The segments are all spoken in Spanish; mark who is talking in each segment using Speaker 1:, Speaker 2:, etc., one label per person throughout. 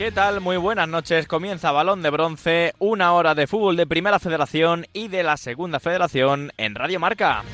Speaker 1: ¿Qué tal? Muy buenas noches. Comienza Balón de Bronce, una hora de fútbol de Primera Federación y de la Segunda Federación en Radio Marca.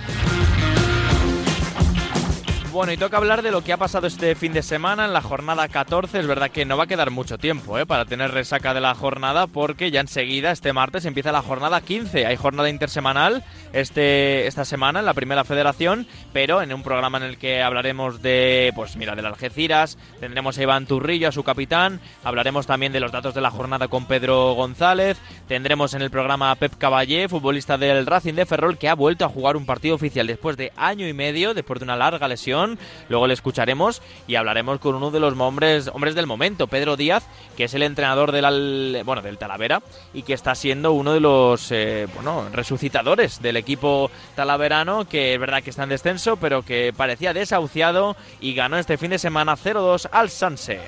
Speaker 1: Bueno, y toca hablar de lo que ha pasado este fin de semana en la jornada 14. Es verdad que no va a quedar mucho tiempo ¿eh? para tener resaca de la jornada porque ya enseguida, este martes, empieza la jornada 15. Hay jornada intersemanal este, esta semana en la Primera Federación, pero en un programa en el que hablaremos de, pues mira, del Algeciras, tendremos a Iván Turrillo, a su capitán, hablaremos también de los datos de la jornada con Pedro González, tendremos en el programa a Pep Caballé, futbolista del Racing de Ferrol, que ha vuelto a jugar un partido oficial después de año y medio, después de una larga lesión Luego le escucharemos y hablaremos con uno de los hombres, hombres del momento, Pedro Díaz, que es el entrenador del, bueno, del Talavera y que está siendo uno de los eh, bueno, resucitadores del equipo talaverano, que es verdad que está en descenso, pero que parecía desahuciado y ganó este fin de semana 0-2 al Sanse.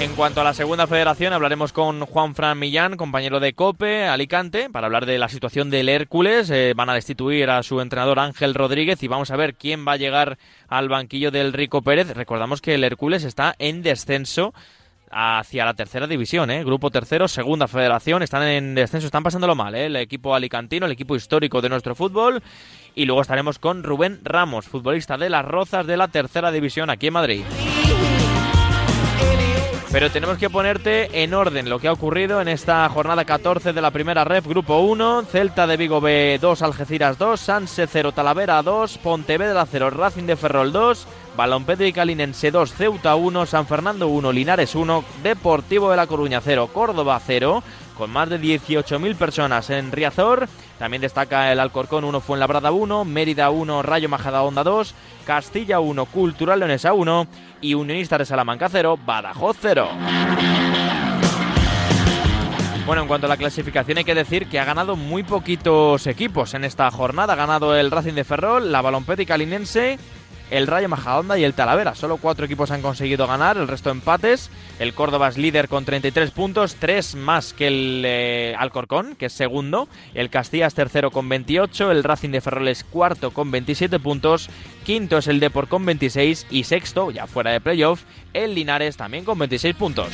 Speaker 1: En cuanto a la segunda federación, hablaremos con Juan Fran Millán, compañero de COPE Alicante, para hablar de la situación del Hércules. Eh, van a destituir a su entrenador Ángel Rodríguez y vamos a ver quién va a llegar al banquillo del Rico Pérez. Recordamos que el Hércules está en descenso hacia la tercera división, ¿eh? Grupo tercero, segunda federación, están en descenso, están pasándolo mal, ¿eh? El equipo alicantino, el equipo histórico de nuestro fútbol. Y luego estaremos con Rubén Ramos, futbolista de las Rozas de la tercera división aquí en Madrid. Pero tenemos que ponerte en orden lo que ha ocurrido en esta jornada 14 de la primera ref, Grupo 1, Celta de Vigo B 2, Algeciras 2, Sanse 0, Talavera 2, Pontevedra 0, Racing de Ferrol 2, Balompedro y Calinense 2, Ceuta 1, San Fernando 1, Linares 1, Deportivo de La Coruña 0, Córdoba 0, con más de 18.000 personas en Riazor. También destaca el Alcorcón 1, Fuenlabrada 1, Mérida 1, Rayo Majadahonda 2, Castilla 1, Cultural Leonesa 1 y Unionista de Salamanca 0, Badajoz 0. Bueno, en cuanto a la clasificación hay que decir que ha ganado muy poquitos equipos en esta jornada. Ha ganado el Racing de Ferrol, la Balompética Linense, el Rayo Majadahonda y el Talavera. Solo cuatro equipos han conseguido ganar, el resto empates. El Córdoba es líder con 33 puntos, tres más que el eh, Alcorcón, que es segundo. El Castilla es tercero con 28, el Racing de Ferrol es cuarto con 27 puntos. Quinto es el Deport con 26 y sexto, ya fuera de playoff, el Linares también con 26 puntos.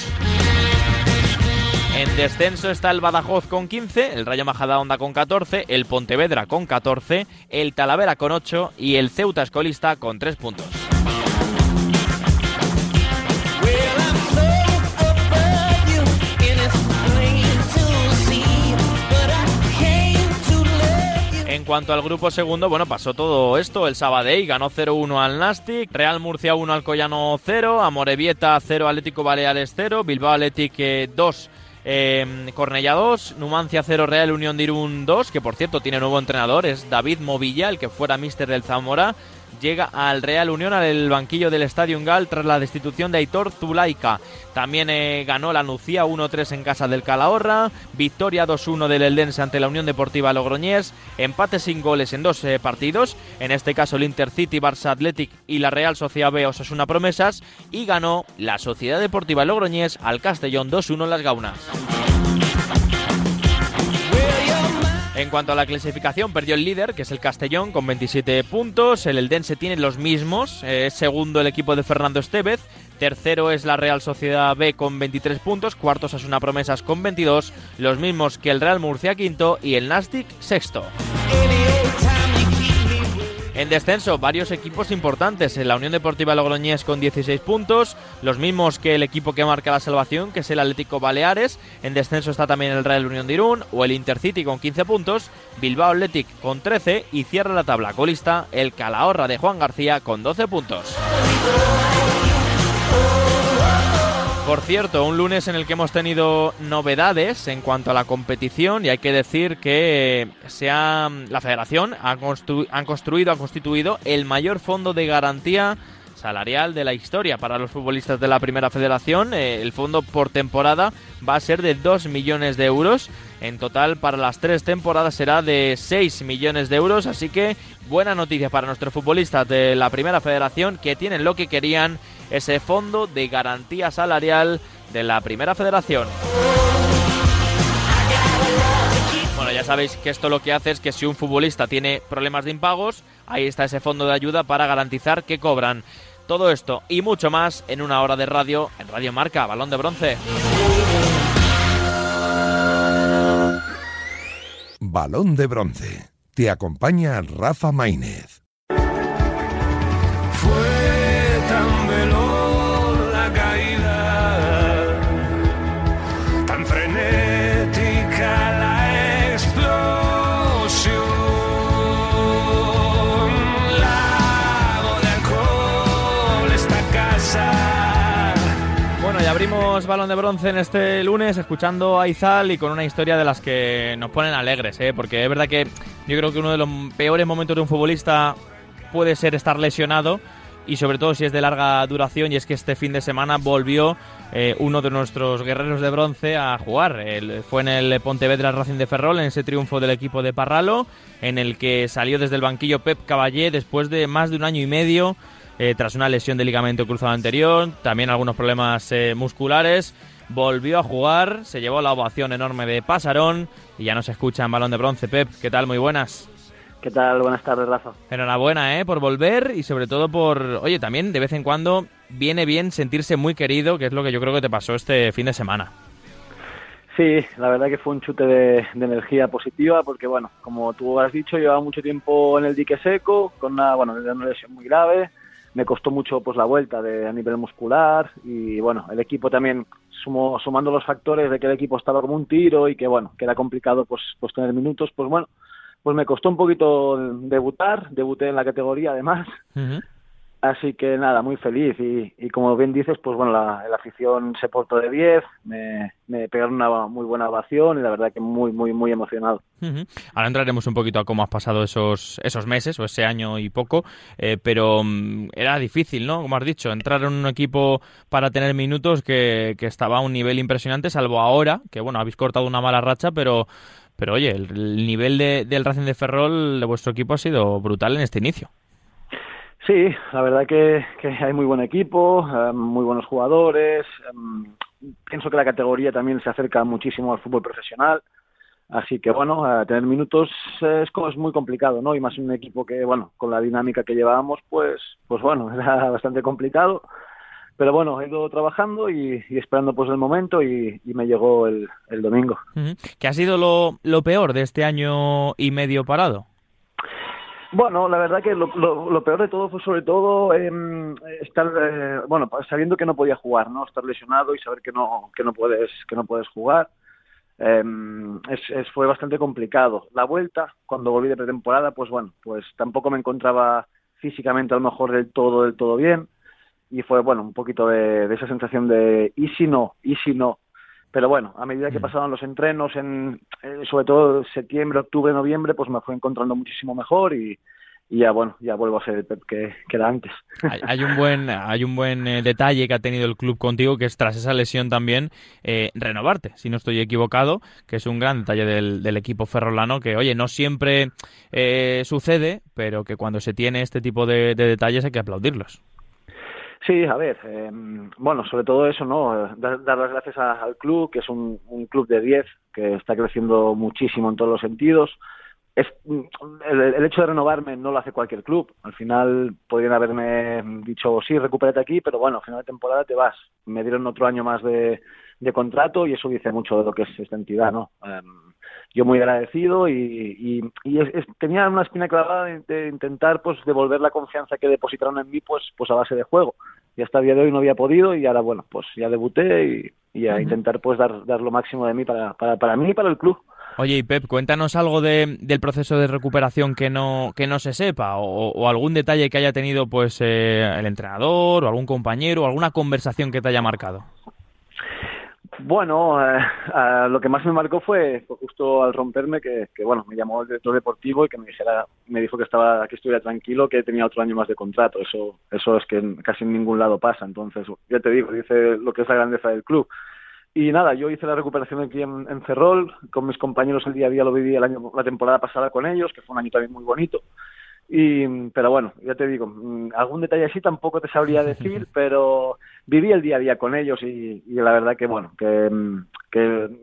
Speaker 1: En descenso está el Badajoz con 15, el Rayo Majadahonda con 14, el Pontevedra con 14, el Talavera con 8 y el Ceuta Escolista con 3 puntos. En cuanto al grupo segundo, bueno, pasó todo esto. El Sabadell ganó 0-1 al Nastic, Real Murcia 1 al Collano 0, Amorebieta 0, Atlético Baleares 0, Bilbao Athletic 2, eh, Cornella 2, Numancia 0, Real Unión de Irún 2, que por cierto tiene nuevo entrenador, es David Movilla, el que fuera mister del Zamora. Llega al Real Unión al banquillo del Estadio Gal tras la destitución de Aitor Zulaika. También eh, ganó la Nucía 1-3 en casa del Calahorra, victoria 2-1 del Eldense ante la Unión Deportiva Logroñés, empate sin goles en dos eh, partidos, en este caso el Intercity, Barça Athletic y la Real Sociedad B Osasuna Promesas, y ganó la Sociedad Deportiva Logroñés al Castellón 2-1 en las Gaunas. En cuanto a la clasificación, perdió el líder, que es el Castellón, con 27 puntos. El Eldense tiene los mismos. Es segundo el equipo de Fernando Estevez. Tercero es la Real Sociedad B con 23 puntos. Cuartos es una Promesas con 22. Los mismos que el Real Murcia quinto y el Nastic sexto. En descenso, varios equipos importantes. La Unión Deportiva Logroñés con 16 puntos, los mismos que el equipo que marca la salvación, que es el Atlético Baleares. En descenso está también el Real Unión de Irún o el Intercity con 15 puntos, Bilbao Athletic con 13 y cierra la tabla colista el Calahorra de Juan García con 12 puntos. Por cierto, un lunes en el que hemos tenido novedades en cuanto a la competición y hay que decir que se ha, la federación ha han construido, ha constituido el mayor fondo de garantía salarial de la historia para los futbolistas de la primera federación. Eh, el fondo por temporada va a ser de 2 millones de euros. En total para las tres temporadas será de 6 millones de euros. Así que buena noticia para nuestros futbolistas de la primera federación que tienen lo que querían ese fondo de garantía salarial de la Primera Federación. Bueno, ya sabéis que esto lo que hace es que si un futbolista tiene problemas de impagos, ahí está ese fondo de ayuda para garantizar que cobran. Todo esto y mucho más en una hora de radio en Radio Marca, Balón de Bronce.
Speaker 2: Balón de Bronce. Te acompaña Rafa Maínez.
Speaker 1: Balón de bronce en este lunes escuchando a Izal y con una historia de las que nos ponen alegres, ¿eh? porque es verdad que yo creo que uno de los peores momentos de un futbolista puede ser estar lesionado y sobre todo si es de larga duración y es que este fin de semana volvió eh, uno de nuestros guerreros de bronce a jugar. fue en el Pontevedra Racing de Ferrol, en ese triunfo del equipo de Parralo, en el que salió desde el banquillo Pep Caballé después de más de un año y medio eh, tras una lesión de ligamento cruzado anterior, también algunos problemas eh, musculares. Volvió a jugar, se llevó la ovación enorme de Pasarón y ya nos escucha en balón de bronce. Pep, ¿qué tal? Muy buenas.
Speaker 3: ¿Qué tal? Buenas tardes, Rafa.
Speaker 1: Enhorabuena, ¿eh? Por volver y sobre todo por... Oye, también de vez en cuando viene bien sentirse muy querido, que es lo que yo creo que te pasó este fin de semana.
Speaker 3: Sí, la verdad que fue un chute de, energía positiva porque, bueno, como tú has dicho, llevaba mucho tiempo en el dique seco, con una, bueno, una lesión muy grave, me costó mucho pues la vuelta de, a nivel muscular y bueno, el equipo también sumo, sumando los factores de que el equipo estaba como un tiro y que bueno, que era complicado pues, pues tener minutos, pues bueno, pues me costó un poquito debutar, debuté en la categoría además. Así que nada, muy feliz y, como bien dices, pues bueno, la, afición se portó de 10, me, pegaron una muy buena ovación y la verdad que muy, muy, muy emocionado.
Speaker 1: Ahora entraremos un poquito a cómo has pasado esos, esos meses o ese año y poco, eh, pero mm, era difícil, ¿no? Como has dicho, entrar en un equipo para tener minutos que, que estaba a un nivel impresionante, salvo ahora, que bueno, habéis cortado una mala racha, pero... Pero oye, el, nivel de, del Racing de Ferrol de vuestro equipo ha sido brutal en este inicio.
Speaker 3: Sí, la verdad que, hay muy buen equipo, eh, muy buenos jugadores. Em, pienso que la categoría también se acerca muchísimo al fútbol profesional. Así que bueno, tener minutos es, es muy complicado, ¿no? Y más un equipo que, bueno, con la dinámica que llevábamos, pues, pues bueno, era bastante complicado. Pero bueno, he ido trabajando y, esperando pues el momento y, me llegó el, domingo.
Speaker 1: ¿Qué ha sido lo peor de este año y medio parado?
Speaker 3: Bueno, la verdad que lo, lo, peor de todo fue sobre todo eh, estar, eh, bueno, sabiendo que no podía jugar, ¿no? Estar lesionado y saber que no, que no puedes, que no puedes jugar. Es, fue bastante complicado. La vuelta, cuando volví de pretemporada, pues bueno, pues tampoco me encontraba físicamente a lo mejor del todo, del todo bien. Y fue, bueno, un poquito de esa sensación de, ¿y si no? ¿y si no? Pero bueno, a medida que mm. pasaban los entrenos, en, eh, sobre todo septiembre, octubre, noviembre, pues me fue encontrando muchísimo mejor y, ya bueno, ya vuelvo a ser el Pep que, era antes.
Speaker 1: Hay, un buen, hay un buen eh, detalle que ha tenido el club contigo, que es tras esa lesión también eh, renovarte, si no estoy equivocado, que es un gran detalle del, equipo ferrolano, que oye, no siempre sucede, pero que cuando se tiene este tipo de detalles hay que aplaudirlos.
Speaker 3: Sí, a ver, eh, bueno, sobre todo eso, ¿no? Dar, las gracias al club, que es un, club de 10, que está creciendo muchísimo en todos los sentidos. Es, el, hecho de renovarme no lo hace cualquier club. Al final podrían haberme dicho, sí, recupérate aquí, pero bueno, al final de temporada te vas. Me dieron otro año más de, de contrato y eso dice mucho de lo que es esta entidad, ¿no? Em, yo muy agradecido y, tenía una espina clavada de, intentar pues devolver la confianza que depositaron en mí pues pues a base de juego. Y hasta el día de hoy no había podido y ahora bueno pues ya debuté y, a intentar pues dar, dar lo máximo de mí para, para, para mí y para el club.
Speaker 1: Oye, y Pep, cuéntanos algo de, del proceso de recuperación que no, que no se sepa o, algún detalle que haya tenido pues eh, el entrenador o algún compañero o alguna conversación que te haya marcado.
Speaker 3: Bueno, eh, lo que más me marcó fue, justo al romperme que, bueno, me llamó el director deportivo y que me dijera, me dijo que estaba, que estuviera tranquilo, que tenía otro año más de contrato. Eso, eso es que casi en ningún lado pasa. Entonces, ya te digo, dice lo que es la grandeza del club. Y nada, yo hice la recuperación aquí en, en con mis compañeros el día a día lo viví el año, la temporada pasada con ellos, que fue un año también muy bonito. Y, pero bueno, ya te digo, mm, algún detalle así tampoco te sabría decir, pero viví el día a día con ellos y, la verdad que bueno, que, mm,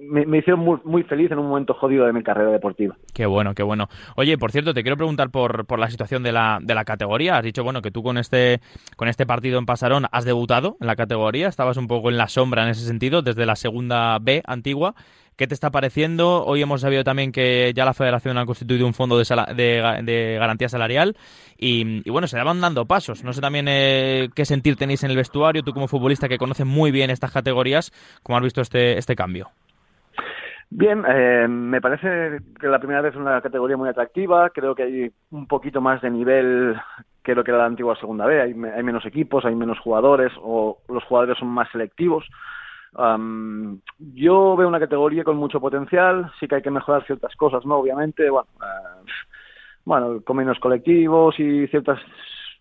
Speaker 3: me, hicieron muy, muy, feliz en un momento jodido de mi carrera deportiva.
Speaker 1: Qué bueno, qué bueno. Oye, por cierto, te quiero preguntar por, por la situación de la, de la categoría. Has dicho, bueno, que tú con este, con este partido en Pasarón has debutado en la categoría, estabas un poco en la sombra en ese sentido, desde la segunda B antigua. ¿Qué te está pareciendo? Hoy hemos sabido también que ya la federación ha constituido un fondo de, de, garantía salarial y, bueno, se van dando pasos. No sé también eh, qué sentir tenéis en el vestuario, tú como futbolista que conoces muy bien estas categorías, ¿cómo has visto este, este cambio?
Speaker 3: Bien, eh, me parece que la primera vez es una categoría muy atractiva. Creo que hay un poquito más de nivel que lo que era la antigua segunda B. Hay, hay menos equipos, hay menos jugadores o los jugadores son más selectivos yo veo una categoría con mucho potencial, sí que hay que mejorar ciertas cosas, ¿no? Obviamente, bueno, uh, bueno, con menos colectivos y ciertas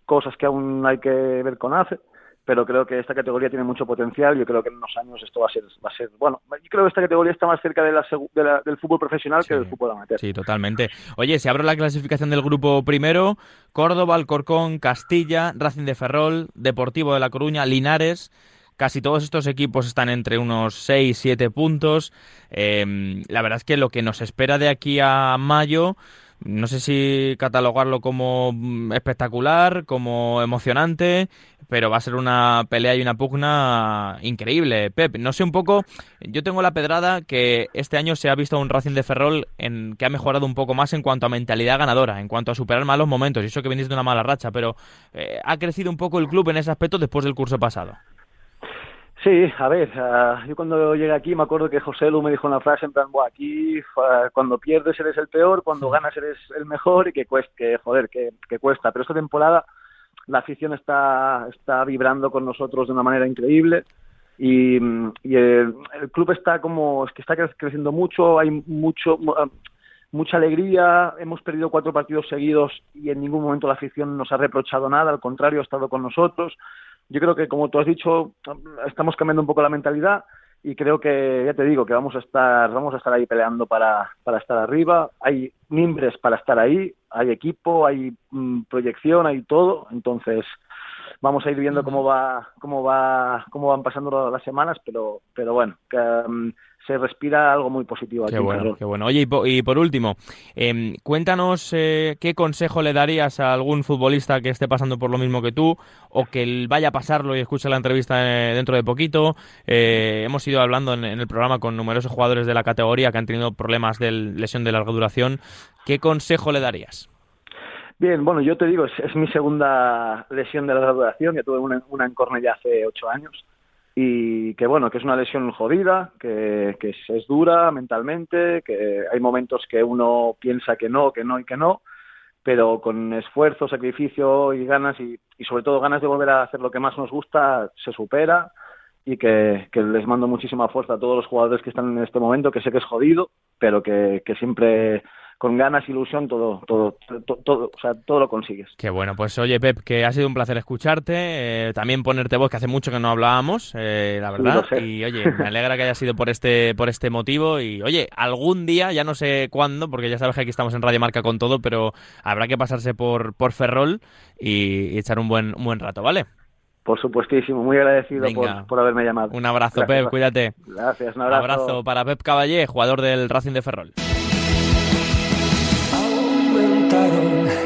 Speaker 3: cosas que aún hay que ver con ACE, pero creo que esta categoría tiene mucho potencial. Yo creo que en unos años esto va a ser, va a ser bueno. Yo creo que esta categoría está más cerca de la, del fútbol profesional que del fútbol amateur.
Speaker 1: Sí, totalmente. Oye, si abro la clasificación del grupo primero, Córdoba, Alcorcón, Castilla, Racing de Ferrol, Deportivo de La Coruña, Linares. Casi todos estos equipos están entre unos 6, 7 puntos. Em, la verdad es que lo que nos espera de aquí a mayo, no sé si catalogarlo como mm, espectacular, como emocionante, pero va a ser una pelea y una pugna increíble. Pep, no sé un poco, yo tengo la pedrada que este año se ha visto un Racing de Ferrol en, que ha mejorado un poco más en cuanto a mentalidad ganadora, en cuanto a superar malos momentos, y eso que venís de una mala racha, pero eh, ha crecido un poco el club en ese aspecto después del curso pasado.
Speaker 3: Sí, a ver, uh, yo cuando llegué aquí me acuerdo que José Lu me dijo una frase en plan, aquí uh, cuando pierdes eres el peor, cuando ganas eres el mejor y que cuesta, que joder, que, que, cuesta. Pero esta temporada la afición está, está vibrando con nosotros de una manera increíble y, y el, el, club está como, es que está creciendo mucho, hay mucho, uh, mucha alegría, hemos perdido cuatro partidos seguidos y en ningún momento la afición nos ha reprochado nada, al contrario, ha estado con nosotros yo creo que, como tú has dicho, estamos cambiando un poco la mentalidad y creo que, ya te digo, que vamos a estar, vamos a estar ahí peleando para, para estar arriba. Hay mimbres para estar ahí, hay equipo, hay mm, proyección, hay todo. Entonces, vamos a ir viendo cómo va, cómo va, cómo van pasando las semanas, pero, pero bueno, que, mm, se respira algo muy positivo aquí.
Speaker 1: Qué bueno, qué bueno. Oye, y por, último, eh, cuéntanos eh, qué consejo le darías a algún futbolista que esté pasando por lo mismo que tú o que vaya a pasarlo y escuche la entrevista eh, dentro de poquito. Eh, hemos ido hablando en, el programa con numerosos jugadores de la categoría que han tenido problemas de lesión de larga duración. ¿Qué consejo le darías?
Speaker 3: Bien, bueno, yo te digo, es, mi segunda lesión de larga duración. Ya tuve una, una en ya hace ocho años y que bueno, que es una lesión jodida, que, es, dura mentalmente, que hay momentos que uno piensa que no, que no y que no, pero con esfuerzo, sacrificio y ganas y, sobre todo ganas de volver a hacer lo que más nos gusta, se supera y que, les mando muchísima fuerza a todos los jugadores que están en este momento, que sé que es jodido, pero que siempre con ganas, ilusión, todo, todo, todo, o sea, todo lo consigues.
Speaker 1: Qué bueno, pues oye Pep, que ha sido un placer escucharte, eh, también ponerte voz, que hace mucho que no hablábamos, eh, la verdad, y oye, me alegra que haya sido por este, por este motivo, y oye, algún día, ya no sé cuándo, porque ya sabes que aquí estamos en Radio Marca con todo, pero habrá que pasarse por, por Ferrol y, echar un buen, un buen rato, ¿vale?
Speaker 3: Por supuestísimo, muy agradecido por, por, haberme llamado.
Speaker 1: Un abrazo, Pep, cuídate.
Speaker 3: Gracias, un abrazo.
Speaker 1: abrazo para Pep Caballé, jugador del Racing de Ferrol.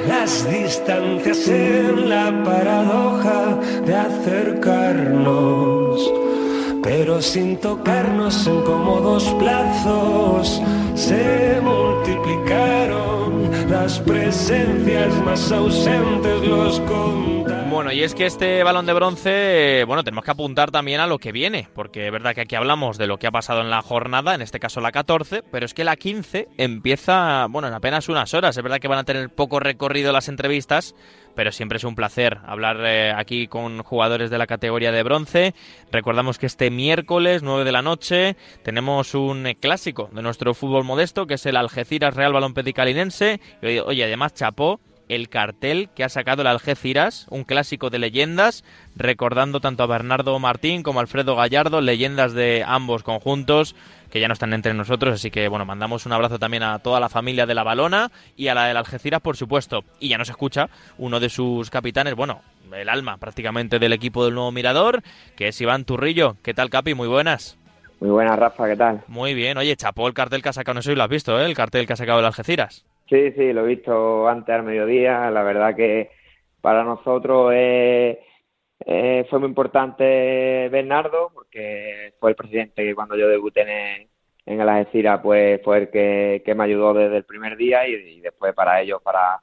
Speaker 4: Las distancias en la paradoja de acercarnos, pero sin tocarnos en cómodos plazos se multiplicaron las presencias más ausentes, los
Speaker 1: bueno, y es que este balón de bronce, bueno, tenemos que apuntar también a lo que viene, porque es verdad que aquí hablamos de lo que ha pasado en la jornada, en este caso la 14, pero es que la 15 empieza, bueno, en apenas unas horas. Es verdad que van a tener poco recorrido las entrevistas, pero siempre es un placer hablar eh, aquí con jugadores de la categoría de bronce. Recordamos que este miércoles, 9 de la noche, tenemos un clásico de nuestro fútbol modesto, que es el Algeciras Real Balón Pedicalinense. Y oye, además, chapó el cartel que ha sacado el Algeciras, un clásico de leyendas, recordando tanto a Bernardo Martín como a Alfredo Gallardo, leyendas de ambos conjuntos que ya no están entre nosotros, así que bueno, mandamos un abrazo también a toda la familia de la Balona y a la del Algeciras, por supuesto. Y ya nos escucha uno de sus capitanes, bueno, el alma prácticamente del equipo del nuevo Mirador, que es Iván Turrillo. ¿Qué tal, Capi? Muy buenas.
Speaker 5: Muy buenas, Rafa, ¿qué tal?
Speaker 1: Muy bien. Oye, chapó el cartel que ha sacado, no sé si lo has visto, ¿eh? El cartel que ha sacado el Algeciras.
Speaker 5: Sí, sí, lo he visto antes al mediodía. La verdad que para nosotros eh, eh, fue muy importante Bernardo, porque fue el presidente que cuando yo debuté en, en Algeciras, pues fue el que, me ayudó desde el primer día y, después para ellos, para,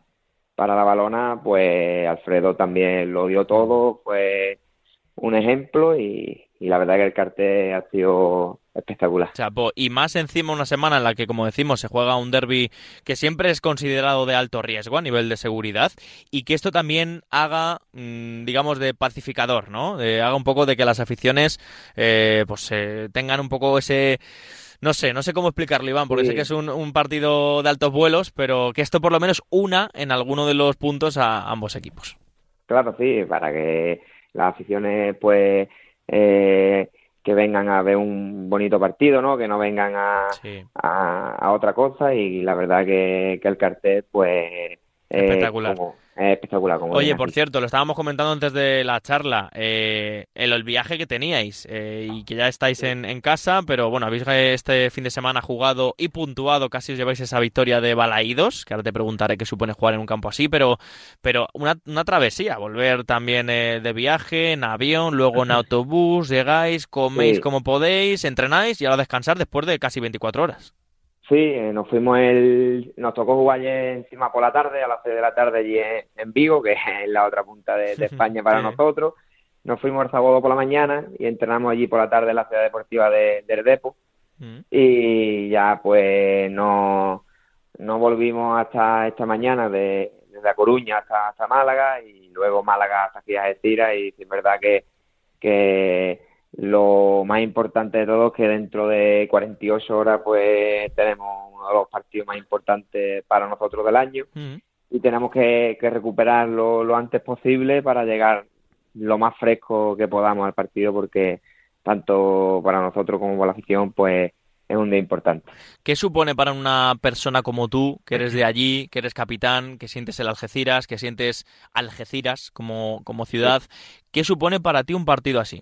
Speaker 5: para la balona, pues Alfredo también lo dio todo, fue un ejemplo y la verdad que el cartel ha sido espectacular.
Speaker 1: Chapo, y más encima una semana en la que, como decimos, se juega un derby que siempre es considerado de alto riesgo a nivel de seguridad y que esto también haga, mmm, digamos, de pacificador, ¿no? Haga un poco de que las aficiones eh, pues eh, tengan un poco ese no sé, no sé cómo explicarlo, Iván, porque sí. sé que es un, un, partido de altos vuelos, pero que esto por lo menos una en alguno de los puntos a ambos equipos.
Speaker 5: Claro, sí, para que las aficiones, pues, eh, que vengan a ver un bonito partido, ¿no? Que no vengan a, sí. a, a, otra cosa y la verdad que, que el cartel, pues...
Speaker 1: Espectacular.
Speaker 5: Eh, como, es espectacular. Como
Speaker 1: Oye, por cierto, lo estábamos comentando antes de la charla, eh, el, el, viaje que teníais eh, y que ya estáis en, en, casa, pero bueno, habéis este fin de semana jugado y puntuado, casi os lleváis esa victoria de Balaídos, que ahora te preguntaré qué supone jugar en un campo así, pero, pero una, una travesía, volver también eh, de viaje, en avión, luego en autobús, llegáis, coméis sí. como podéis, entrenáis y ahora descansar después de casi 24 horas.
Speaker 5: Sí, eh, nos fuimos el, nos tocó jugar encima por la tarde, a las 6 de la tarde allí en, en Vigo, que es la otra punta de, de España para nosotros. Nos fuimos el sábado por la mañana y entrenamos allí por la tarde en la ciudad deportiva de, del Depo. Mm. Y ya pues no, no volvimos hasta esta mañana de, desde La Coruña hasta, hasta Málaga y luego Málaga hasta aquí a Algeciras y es verdad que, que lo más importante de todo es que dentro de 48 horas pues tenemos uno de los partidos más importantes para nosotros del año mm. y tenemos que, que recuperarlo lo antes posible para llegar lo más fresco que podamos al partido porque tanto para nosotros como para la afición pues es un día importante.
Speaker 1: ¿Qué supone para una persona como tú, que eres de allí, que eres capitán, que sientes el Algeciras, que sientes Algeciras como, como ciudad? ¿Qué supone para ti un partido así?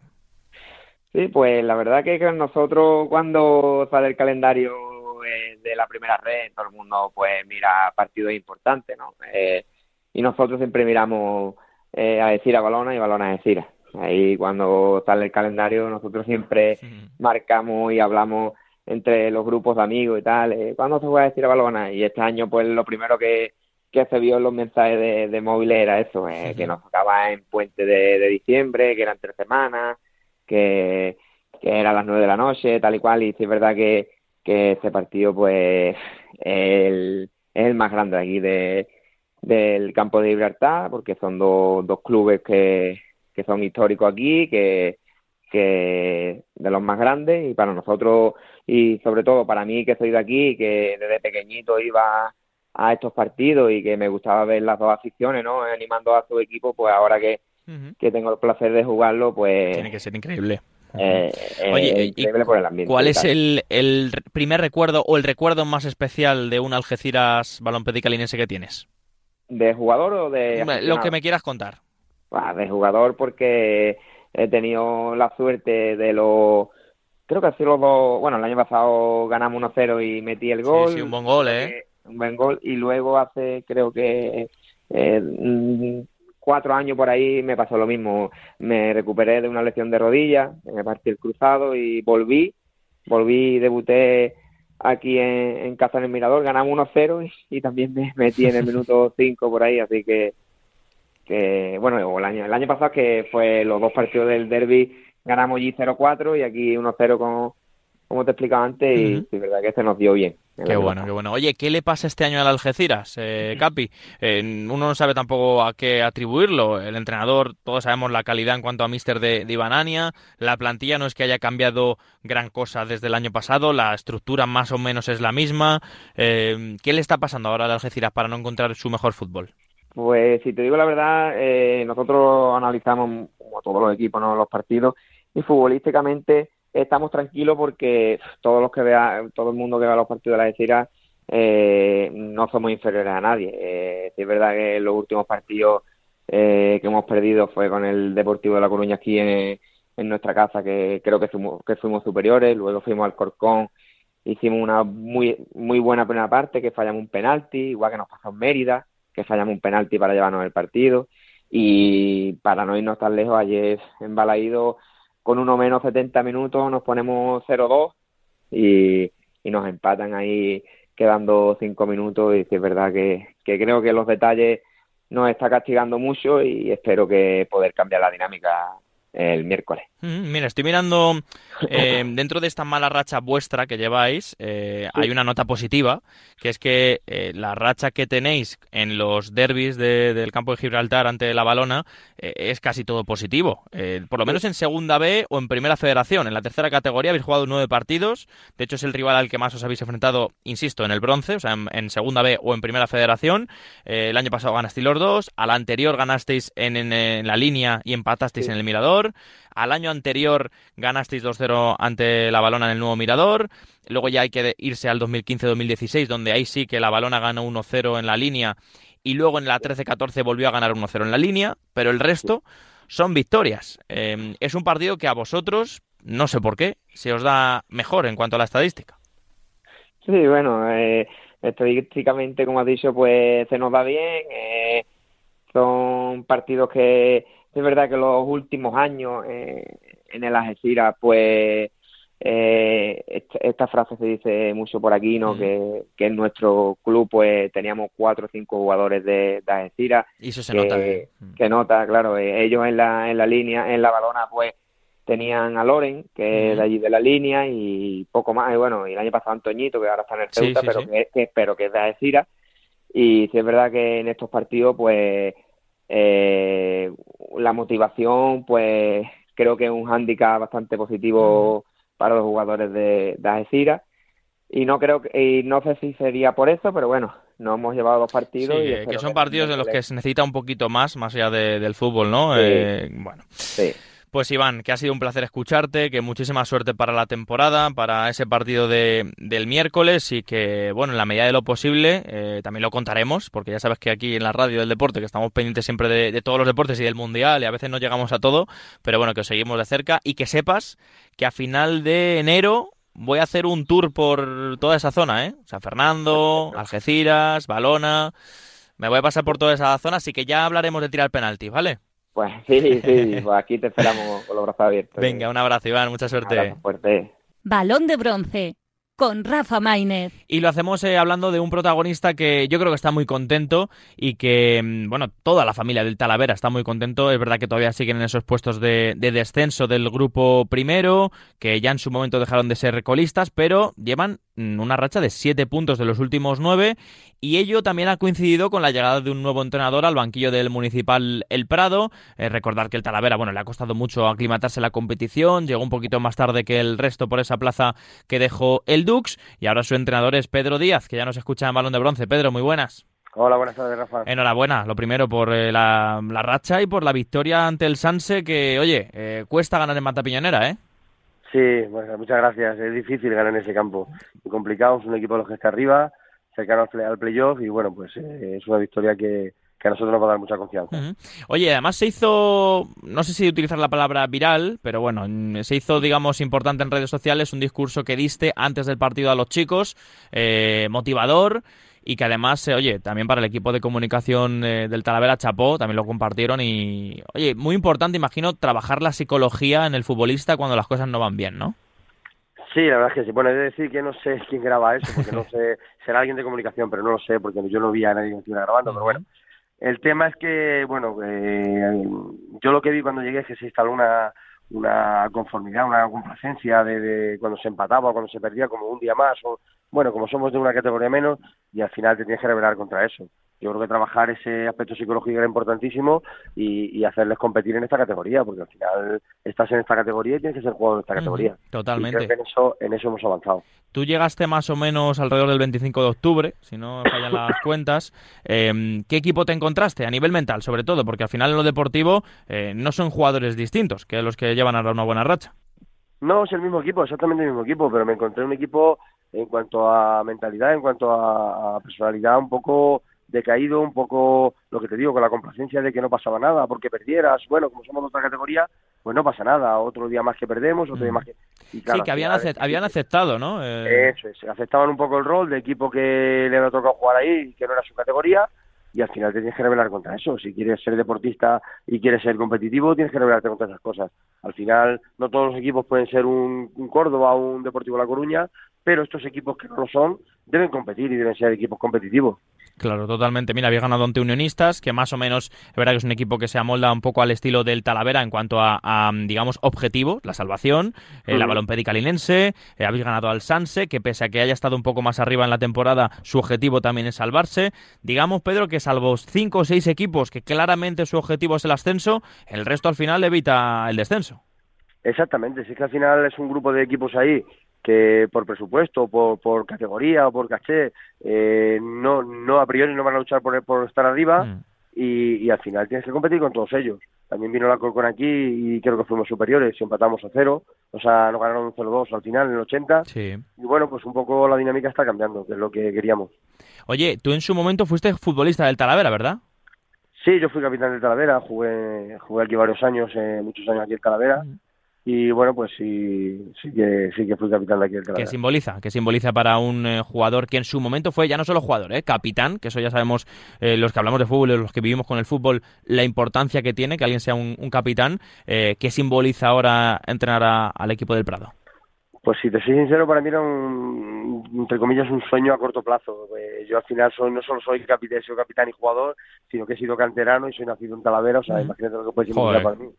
Speaker 5: Sí, pues la verdad que nosotros cuando sale el calendario eh, de la primera red, todo el mundo pues mira partidos importantes, ¿no? Eh, y nosotros siempre miramos eh, a decir a Balona y Balona a decir. Ahí cuando sale el calendario nosotros siempre sí. marcamos y hablamos entre los grupos de amigos y tal, eh, ¿cuándo se va a decir a Balona? Y este año pues lo primero que, que se vio en los mensajes de, de móviles era eso, eh, sí. que nos tocaba en puente de, de diciembre, que eran tres semanas, que, que era a las nueve de la noche, tal y cual, y sí es verdad que, que este partido pues es el más grande aquí de, del campo de Gibraltar, porque son dos, dos clubes que, que son históricos aquí, que, que de los más grandes, y para nosotros, y sobre todo para mí que soy de aquí, que desde pequeñito iba a estos partidos y que me gustaba ver las dos aficiones, ¿no? Animando a su equipo, pues ahora que -huh. que tengo el placer de jugarlo, pues...
Speaker 1: Tiene que ser increíble.
Speaker 5: Eh,
Speaker 1: Oye, increíble por el ambiente, ¿cuál es el, el, primer recuerdo o el recuerdo más especial de un Algeciras balompedicalinense que tienes?
Speaker 5: ¿De jugador o de...?
Speaker 1: Lo que me quieras contar.
Speaker 5: Ah, de jugador porque he tenido la suerte de los... Creo que ha sido los dos... Bueno, el año pasado ganamos 1-0 y metí el gol.
Speaker 1: Sí, sí, un buen gol, ¿eh?
Speaker 5: Un buen gol. Y luego hace, creo que... Eh, cuatro años por ahí me pasó lo mismo. Me recuperé de una lesión de rodilla, me partí el cruzado y volví. Volví, debuté aquí en, en Casa en el Mirador, ganamos 1-0 y, y, también me metí en el minuto 5 por ahí, así que, que bueno, el año, el año pasado que fue los dos partidos del derby, ganamos allí 0-4 y aquí 1-0 con como te explicaba antes, y uh -huh. es verdad que se nos dio bien.
Speaker 1: Qué bueno, qué bueno. Oye, ¿qué le pasa este año al Algeciras, eh, Capi? Eh, uno no sabe tampoco a qué atribuirlo. El entrenador, todos sabemos la calidad en cuanto a Mister de, de Ibanania. La plantilla no es que haya cambiado gran cosa desde el año pasado. La estructura más o menos es la misma. Eh, ¿Qué le está pasando ahora al Algeciras para no encontrar su mejor fútbol?
Speaker 5: Pues si te digo la verdad, eh, nosotros analizamos, como todos los equipos, ¿no? los partidos, y futbolísticamente estamos tranquilos porque todos los que vea, todo el mundo que vea los partidos de la Ecira, eh, no somos inferiores a nadie. Eh, es verdad que los últimos partidos eh, que hemos perdido fue con el Deportivo de La Coruña aquí en, nuestra casa, que creo que fuimos, que fuimos superiores, luego fuimos al Corcón, hicimos una muy, muy buena primera parte, que fallamos un penalti, igual que nos pasó en Mérida, que fallamos un penalti para llevarnos el partido, y para no irnos tan lejos, ayer en Balaído con uno menos 70 minutos nos ponemos 0-2 y, nos empatan ahí quedando 5 minutos y es verdad que, que creo que los detalles nos está castigando mucho y espero que poder cambiar la dinámica el miércoles.
Speaker 1: Mira, estoy mirando eh, dentro de esta mala racha vuestra que lleváis, eh, hay una nota positiva, que es que eh, la racha que tenéis en los derbis del campo de Gibraltar ante la Balona es casi todo positivo. por lo menos en segunda B o en primera federación. En la tercera categoría habéis jugado nueve partidos. De hecho, es el rival al que más os habéis enfrentado, insisto, en el bronce, o sea, en, segunda B o en primera federación. el año pasado ganasteis los dos. Al anterior ganasteis en, la línea y empatasteis en el mirador. Al año anterior ganasteis 2-0 ante la Balona en el nuevo Mirador. Luego ya hay que irse al 2015-2016, donde ahí sí que la Balona ganó 1-0 en la línea. Y luego en la 13-14 volvió a ganar 1-0 en la línea. Pero el resto son victorias. Em, es un partido que a vosotros, no sé por qué, se os da mejor en cuanto a la estadística.
Speaker 5: Sí, bueno, eh, estadísticamente, como has dicho, pues se nos da bien. Eh, son partidos que es verdad que los últimos años eh, en el Algeciras, pues eh, esta, frase se dice mucho por aquí, ¿no? Que, en nuestro club pues teníamos cuatro o cinco jugadores de, de Algeciras.
Speaker 1: Y eso se nota. Mm.
Speaker 5: Que nota, claro. Eh, ellos en la, en la línea, en la balona, pues tenían a Loren, que es de allí de la línea, y poco más. Y bueno, y el año pasado Antoñito, que ahora está en el Ceuta, pero, Que, pero que es de Algeciras. Y sí es verdad que en estos partidos, pues eh, la motivación, pues creo que es un hándicap bastante positivo para los jugadores de, de Y no creo que, y no sé si sería por eso, pero bueno, nos hemos llevado dos partidos.
Speaker 1: y que son partidos en los que se necesita un poquito más, más allá del fútbol, ¿no? Eh, bueno.
Speaker 5: Sí.
Speaker 1: Pues Iván, que ha sido un placer escucharte, que muchísima suerte para la temporada, para ese partido de, del miércoles y que, bueno, en la medida de lo posible, eh, también lo contaremos, porque ya sabes que aquí en la radio del deporte, que estamos pendientes siempre de, todos los deportes y del mundial y a veces no llegamos a todo, pero bueno, que os seguimos de cerca y que sepas que a final de enero voy a hacer un tour por toda esa zona, ¿eh? San Fernando, Algeciras, Balona, me voy a pasar por toda esa zona, así que ya hablaremos de tirar penaltis, ¿vale?
Speaker 5: Pues sí, sí, pues aquí te esperamos con los brazos abiertos.
Speaker 1: Venga, un abrazo, Iván, mucha suerte.
Speaker 5: fuerte.
Speaker 6: Balón de bronce con Rafa Maínez.
Speaker 1: Y lo hacemos eh, hablando de un protagonista que yo creo que está muy contento y que, mm, bueno, toda la familia del Talavera está muy contento. Es verdad que todavía siguen en esos puestos de, de descenso del grupo primero, que ya en su momento dejaron de ser recolistas, pero llevan mm, una racha de siete puntos de los últimos nueve y ello también ha coincidido con la llegada de un nuevo entrenador al banquillo del Municipal El Prado. Eh, recordar que el Talavera, bueno, le ha costado mucho aclimatarse la competición, llegó un poquito más tarde que el resto por esa plaza que dejó el Dux y ahora su entrenador es Pedro Díaz, que ya nos escucha en Balón de Bronce. Pedro, muy buenas.
Speaker 7: Hola, buenas tardes, Rafa.
Speaker 1: Enhorabuena, lo primero por eh, la, racha y por la victoria ante el Sanse, que, oye, eh, cuesta ganar en Mata Piñonera, ¿eh?
Speaker 7: Sí, bueno, muchas gracias. Es difícil ganar en ese campo. Muy complicado, es un equipo de los que está arriba, cercano al playoff y bueno, pues eh, es una victoria que, a nosotros nos va a dar mucha confianza.
Speaker 1: Oye, además se hizo, no sé si utilizar la palabra viral, pero bueno, se hizo, digamos, importante en redes sociales un discurso que diste antes del partido a los chicos, eh, motivador y que además, eh, oye, también para el equipo de comunicación del Talavera Chapó, también lo compartieron y, oye, muy importante, imagino, trabajar la psicología en el futbolista cuando las cosas no van bien, ¿no?
Speaker 7: Sí, la verdad es que sí. Bueno, he de decir que no sé quién graba eso, porque no sé, será alguien de comunicación, pero no lo sé, porque yo no vi a nadie que estuviera grabando, pero bueno. El tema es que, bueno, eh, yo lo que vi cuando llegué es que se instaló una, una conformidad, una complacencia de, de, cuando se empataba o cuando se perdía como un día más, o bueno, como somos de una categoría menos, y al final te tienes que revelar contra eso. Yo creo que trabajar ese aspecto psicológico era importantísimo y, hacerles competir en esta categoría, porque al final estás en esta categoría y tienes que ser jugador en esta categoría.
Speaker 1: totalmente.
Speaker 7: Y creo que en eso, en eso hemos avanzado.
Speaker 1: Tú llegaste más o menos alrededor del 25 de octubre, si no fallan las cuentas. Em, ¿Qué equipo te encontraste a nivel mental, sobre todo? Porque al final en lo deportivo eh, no son jugadores distintos que los que llevan a una buena racha.
Speaker 7: No, es el mismo equipo, exactamente el mismo equipo, pero me encontré un equipo en cuanto a mentalidad, en cuanto a personalidad, un poco decaído un poco, lo que te digo, con la complacencia de que no pasaba nada, porque perdieras, bueno, como somos de otra categoría, pues no pasa nada, otro día más que perdemos, otro día mm. más que...
Speaker 1: sí, que habían, habían aceptado, ¿no?
Speaker 7: Eh... Eso es, aceptaban un poco el rol de equipo que le había tocado jugar ahí, que no era su categoría, y al final te tienes que rebelar contra eso. Si quieres ser deportista y quieres ser competitivo, tienes que rebelarte contra esas cosas. Al final, no todos los equipos pueden ser un, un Córdoba o un Deportivo La Coruña, pero estos equipos que no lo son deben competir y deben ser equipos competitivos.
Speaker 1: Claro, totalmente. Mira, había ganado ante Unionistas, que más o menos, es verdad que es un equipo que se amolda un poco al estilo del Talavera en cuanto a, digamos, objetivo, la salvación, eh, la balompédica linense, eh, habéis ganado al Sanse, que pese a que haya estado un poco más arriba en la temporada, su objetivo también es salvarse. Digamos, Pedro, que salvo cinco o seis equipos que claramente su objetivo es el ascenso, el resto al final evita el descenso.
Speaker 7: Exactamente, sí que al final es un grupo de equipos ahí que por presupuesto, por, por categoría o por caché, eh, no, no a priori no van a luchar por, por estar arriba mm. y, al final tienes que competir con todos ellos. También vino la Corcon aquí y creo que fuimos superiores y empatamos a cero, o sea, nos ganaron un 0-2 al final en el 80 y bueno, pues un poco la dinámica está cambiando, que es lo que queríamos.
Speaker 1: Oye, tú en su momento fuiste futbolista del Talavera, ¿verdad?
Speaker 7: Sí, yo fui capitán del Talavera, jugué, jugué aquí varios años, eh, muchos años aquí en Talavera. Mm y bueno, pues sí, sí que, sí que fui capitán de aquí
Speaker 1: ¿Qué simboliza? ¿Qué simboliza para un eh, jugador que en su momento fue ya no solo jugador, eh, capitán, que eso ya sabemos eh, los que hablamos de fútbol, los que vivimos con el fútbol, la importancia que tiene que alguien sea un, capitán, eh, ¿qué simboliza ahora entrenar al equipo del Prado?
Speaker 7: Pues si te soy sincero, para mí era un, entre comillas, un sueño a corto plazo. yo al final soy, no solo soy capitán, soy capitán y jugador, sino que he sido canterano y soy nacido en Talavera, o sea, imagínate lo que puede significar para mí.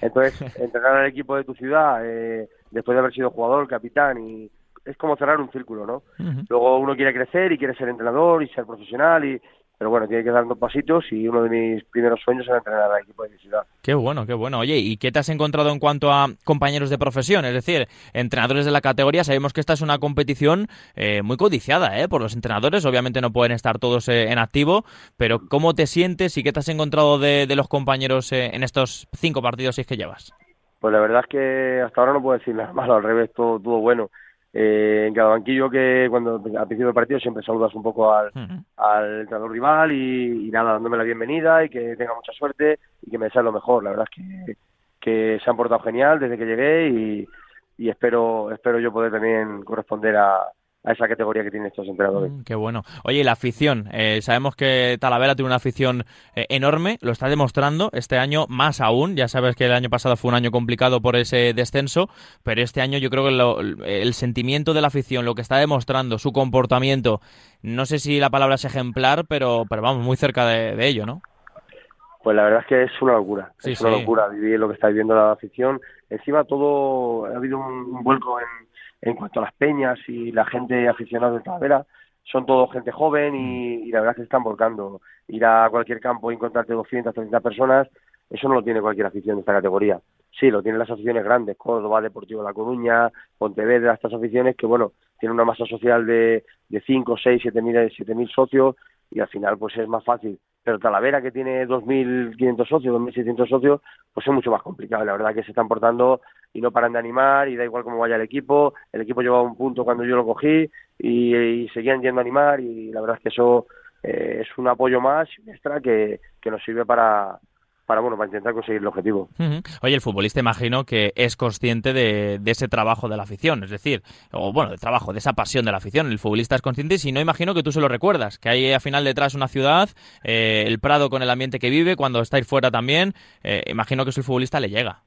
Speaker 7: Entonces, entrenar al equipo de tu ciudad, eh, después de haber sido jugador, capitán, y es como cerrar un círculo, ¿no? Luego uno quiere crecer y quiere ser entrenador y ser profesional y pero bueno, tiene que dar dos pasitos y uno de mis primeros sueños era entrenar al equipo de mi ciudad.
Speaker 1: Qué bueno, qué bueno. Oye, ¿y qué te has encontrado en cuanto a compañeros de profesión? Es decir, entrenadores de la categoría, sabemos que esta es una competición eh, muy codiciada ¿eh? por los entrenadores, obviamente no pueden estar todos eh, en activo, pero ¿cómo te sientes y qué te has encontrado de, los compañeros eh, en estos cinco partidos que llevas?
Speaker 7: Pues la verdad es que hasta ahora no puedo decir nada malo, al revés, todo, todo bueno eh, en cada banquillo que cuando al principio del partido siempre saludas un poco al, al entrenador rival y, nada, dándome la bienvenida y que tenga mucha suerte y que me desee lo mejor. La verdad es que, que se han portado genial desde que llegué y, y espero, espero yo poder también corresponder a, a esa categoría que tienen estos entrenadores. Mm,
Speaker 1: qué bueno. Oye, la afición. Eh, sabemos que Talavera tiene una afición eh, enorme, lo está demostrando este año más aún. Ya sabes que el año pasado fue un año complicado por ese descenso, pero este año yo creo que el sentimiento de la afición, lo que está demostrando, su comportamiento, no sé si la palabra es ejemplar, pero, pero vamos, muy cerca de, ello, ¿no?
Speaker 7: Pues la verdad es que es una locura. es una locura vivir lo que está viviendo la afición. Encima todo, ha habido un vuelco en en cuanto a las peñas y la gente aficionada de Talavera, son todo gente joven y, la verdad es que se están volcando. Ir a cualquier campo y encontrarte 200, 300 personas, eso no lo tiene cualquier afición de esta categoría. Sí, lo tienen las aficiones grandes, Córdoba, Deportivo La Coruña, Pontevedra, estas aficiones que, bueno, tienen una masa social de, de 5, 6, 7 mil, 7 mil socios y al final pues es más fácil pero Talavera, que tiene 2.500 socios, 2.600 socios, pues es mucho más complicado. La verdad que se están portando y no paran de animar y da igual cómo vaya el equipo. El equipo llevaba un punto cuando yo lo cogí y, seguían yendo a animar y la verdad es que eso eh, es un apoyo más extra que, que nos sirve para, para bueno para intentar conseguir el objetivo.
Speaker 1: Oye, el futbolista imagino que es consciente de, ese trabajo de la afición, es decir, o bueno, de trabajo, de esa pasión de la afición. El futbolista es consciente y si no imagino que tú se lo recuerdas, que hay al final detrás una ciudad, eh, el Prado con el ambiente que vive, cuando estáis fuera también, eh, imagino que su futbolista le llega.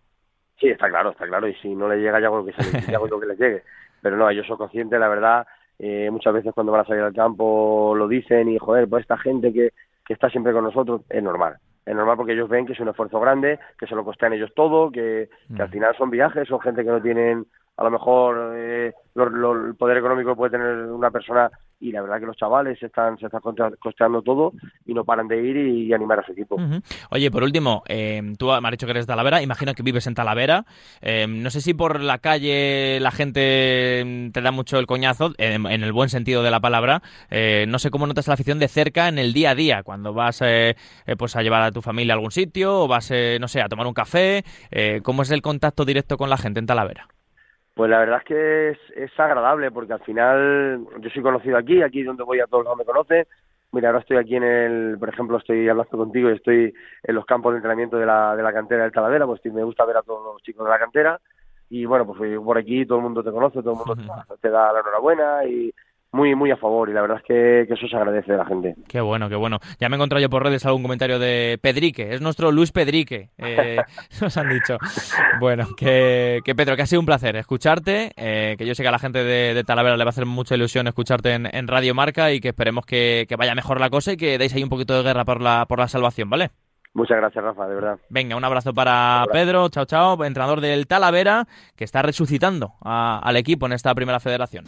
Speaker 7: Sí, está claro, está claro, y si no le llega ya con lo que, se ya lo que le llegue. Pero no, ellos son conscientes, la verdad, eh, muchas veces cuando van a salir al campo lo dicen y joder, pues esta gente que, que está siempre con nosotros es normal es normal porque ellos ven que es un esfuerzo grande, que se lo costean ellos todo, que, al mm. final son viajes, son gente que no tienen a lo mejor eh, el poder económico que puede tener una persona y la verdad que los chavales están, se están costeando todo y no paran de ir y, animar a su equipo.
Speaker 1: Oye, por último, eh, tú me has dicho que eres de Talavera, imagino que vives en Talavera. Eh, no sé si por la calle la gente te da mucho el coñazo, en, el buen sentido de la palabra. Eh, no sé cómo notas la afición de cerca en el día a día, cuando vas pues a llevar a tu familia a algún sitio o vas, no sé, a tomar un café. ¿Cómo es el contacto directo con la gente en Talavera?
Speaker 7: Pues la verdad es que es, agradable porque al final yo soy conocido aquí, aquí donde voy a todos los me conocen. Mira, ahora estoy aquí en el, por ejemplo, estoy hablando contigo y estoy en los campos de entrenamiento de la, de la cantera del Talavera, pues me gusta ver a todos los chicos de la cantera y bueno, pues por aquí todo el mundo te conoce, todo el mundo te da la enhorabuena y, muy, muy a favor y la verdad es que, eso se agradece de la gente.
Speaker 1: Qué bueno, qué bueno. Ya me he encontrado yo por redes algún comentario de Pedrique, es nuestro Luis Pedrique, eh, nos han dicho. Bueno, que, que, Pedro, que ha sido un placer escucharte, eh, que yo sé que a la gente de, Talavera le va a hacer mucha ilusión escucharte en, Radio Marca y que esperemos que, vaya mejor la cosa y que deis ahí un poquito de guerra por la, por la salvación, ¿vale?
Speaker 7: Muchas gracias, Rafa, de verdad.
Speaker 1: Venga, un abrazo para Pedro, chao, chao, entrenador del Talavera, que está resucitando al equipo en esta primera federación.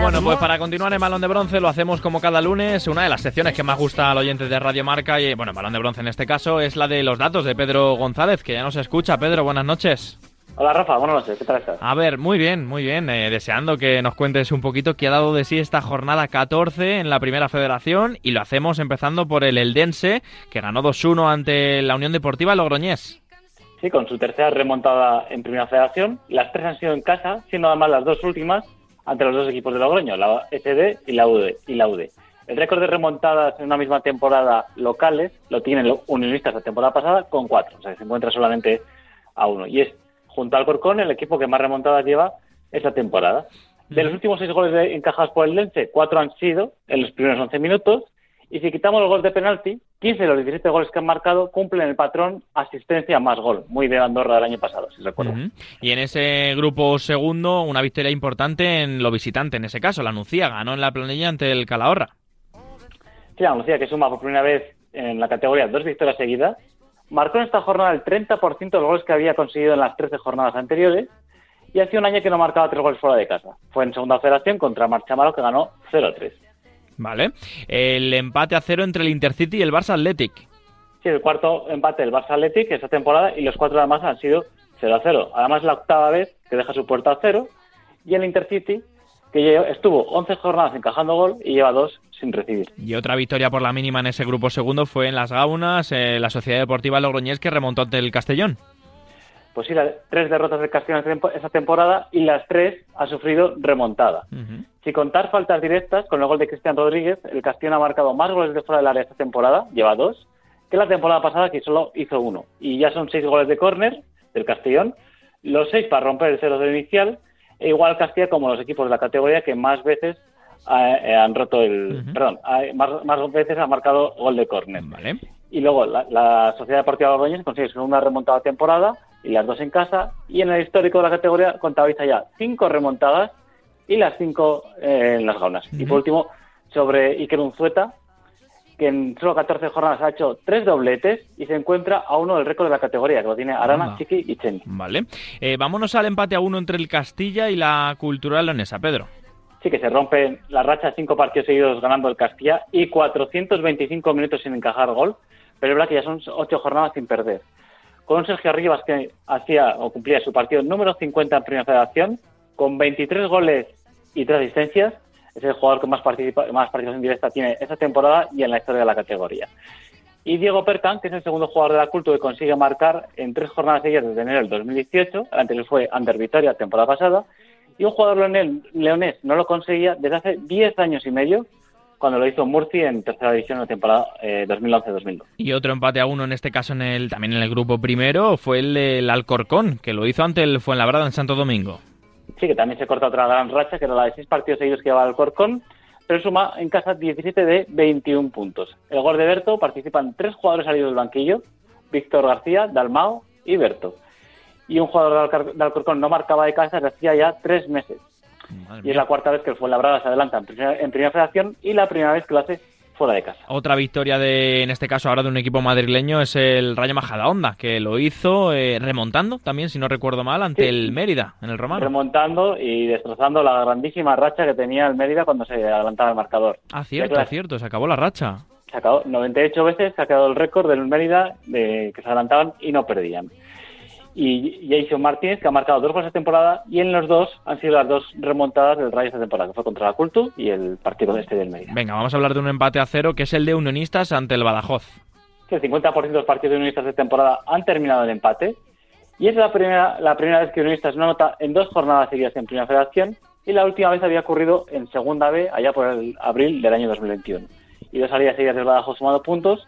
Speaker 1: Bueno, pues para continuar en Balón de Bronce lo hacemos como cada lunes. Una de las secciones que más gusta al oyente de Radio Marca, y bueno, Balón de Bronce en este caso, es la de los datos de Pedro González, que ya nos escucha. Pedro, buenas noches.
Speaker 8: Hola Rafa, buenas noches, ¿qué tal estás?
Speaker 1: A ver, muy bien, muy bien. Eh, deseando que nos cuentes un poquito qué ha dado de sí esta jornada 14 en la primera federación y lo hacemos empezando por el Eldense, que ganó 2-1 ante la Unión Deportiva Logroñés.
Speaker 8: Sí, con su tercera remontada en primera federación. Las tres han sido en casa, siendo además las dos últimas ante los dos equipos de Logroño, la SD y la UD. Y la UD. El récord de remontadas en una misma temporada locales lo tienen los unionistas la temporada pasada con cuatro, o sea, se encuentra solamente a uno. Y es, junto al Corcón, el equipo que más remontadas lleva esa temporada. De los últimos seis goles encajados por el Lense, cuatro han sido en los primeros 11 minutos y si quitamos los goles de penalti, 15 de los 17 goles que han marcado cumplen el patrón asistencia más gol, muy de Andorra del año pasado, si recuerdo.
Speaker 1: Y en ese grupo segundo, una victoria importante en lo visitante, en ese caso, la Nucía ganó en la planilla ante el Calahorra.
Speaker 8: Sí, la Nucía que suma por primera vez en la categoría dos victorias seguidas, marcó en esta jornada el 30% de los goles que había conseguido en las 13 jornadas anteriores y hacía un año que no marcaba tres goles fuera de casa. Fue en segunda federación contra Marchamalo que ganó 0-3.
Speaker 1: Vale. El empate a cero entre el Intercity y el Barça Athletic.
Speaker 8: Sí, el cuarto empate del Barça Athletic esta temporada y los cuatro además han sido 0 a 0. Además, la octava vez que deja su puerta a cero. Y el Intercity, que estuvo 11 jornadas encajando gol y lleva dos sin recibir.
Speaker 1: Y otra victoria por la mínima en ese grupo segundo fue en Las Gaunas, eh, la Sociedad Deportiva Logroñés que remontó ante el Castellón.
Speaker 8: Pues sí, tres derrotas del Castellón esa temporada y las tres ha sufrido remontada. Si contar faltas directas, con el gol de Cristian Rodríguez, el Castellón ha marcado más goles de fuera del área esta temporada, lleva dos, que la temporada pasada que solo hizo uno. Y ya son seis goles de córner del Castellón, los seis para romper el cero del inicial, e igual Castilla como los equipos de la categoría que más veces eh, han roto el... Perdón, más, veces han marcado gol de córner. Y luego la, Sociedad Deportiva Borgoñez consigue una remontada temporada y las dos en casa. Y en el histórico de la categoría contabiliza ya cinco remontadas y las cinco eh, en las gaunas. Y por último, sobre Iker Unzueta, que en solo 14 jornadas ha hecho tres dobletes y se encuentra a uno del récord de la categoría, que lo tiene Arana, Chiqui y Cheni.
Speaker 1: Vale. Eh, vámonos al empate a uno entre el Castilla y la Cultural Leonesa, Pedro.
Speaker 8: Sí, que se rompe la racha, cinco partidos seguidos ganando el Castilla y 425 minutos sin encajar gol, pero es verdad que ya son ocho jornadas sin perder. Con Sergio Rivas que hacía o cumplía su partido número 50 en Primera Federación, con 23 goles y tres asistencias. Es el jugador que más, participa, más participación directa tiene esta temporada y en la historia de la categoría. Y Diego Percan, que es el segundo jugador de la culto que consigue marcar en tres jornadas seguidas desde enero del 2018. El anterior fue Ander Vitoria, temporada pasada. Y un jugador leonés no lo conseguía desde hace 10 años y medio, cuando lo hizo Murci en tercera división en la temporada 2011-2012. Eh,
Speaker 1: y otro empate a uno, en este caso en el, también en el grupo primero, fue el, el Alcorcón, que lo hizo ante el Fuenlabrada en Santo Domingo.
Speaker 8: Sí, que también se corta otra gran racha, que era la de seis partidos seguidos que lleva el Corcón, pero suma en casa 17 de 21 puntos. El gol de Berto participan tres jugadores salidos del banquillo, Víctor García, Dalmao y Berto. Y un jugador de Alcorcón no marcaba de casa desde hacía ya tres meses. y es la cuarta vez que el Fuenlabrada se adelanta en primera, en primera federación y la primera vez que lo hace fuera de casa.
Speaker 1: Otra victoria de, en este caso ahora de un equipo madrileño es el Rayo Majadahonda, que lo hizo eh, remontando también, si no recuerdo mal, ante el Mérida, en el Romano.
Speaker 8: Remontando y destrozando la grandísima racha que tenía el Mérida cuando se adelantaba el marcador.
Speaker 1: Ah, cierto, cierto, se acabó la racha.
Speaker 8: Se acabó 98 veces, se ha quedado el récord del Mérida de que se adelantaban y no perdían y Jason Martínez, que ha marcado dos goles esta temporada, y en los dos han sido las dos remontadas del Rayo esta temporada, que fue contra la Cultu y el partido este del Mérida.
Speaker 1: Venga, vamos a hablar de un empate a cero, que es el de Unionistas ante el Badajoz.
Speaker 8: el 50% de los partidos de Unionistas de temporada han terminado en empate, y es la primera, la primera vez que Unionistas no anota en dos jornadas seguidas en Primera Federación, y la última vez había ocurrido en Segunda B, allá por el abril del año 2021. Y dos salidas seguidas del Badajoz sumando puntos,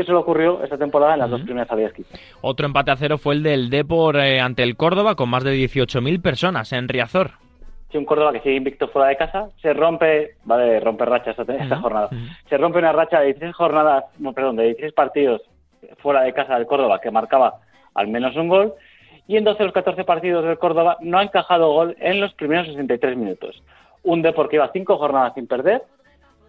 Speaker 8: que solo ocurrió esta temporada en las dos primeras salidas que
Speaker 1: Otro empate a cero fue el del Depor eh, ante el Córdoba con más de 18.000 personas en Riazor.
Speaker 8: Sí, un Córdoba que sigue invicto fuera de casa, se rompe, vale, romper racha esta, jornada, se rompe una racha de 16 jornadas, no, perdón, de 16 partidos fuera de casa del Córdoba que marcaba al menos un gol. Y en 12 de los 14 partidos del Córdoba no ha encajado gol en los primeros 63 minutos. Un Depor que iba cinco jornadas sin perder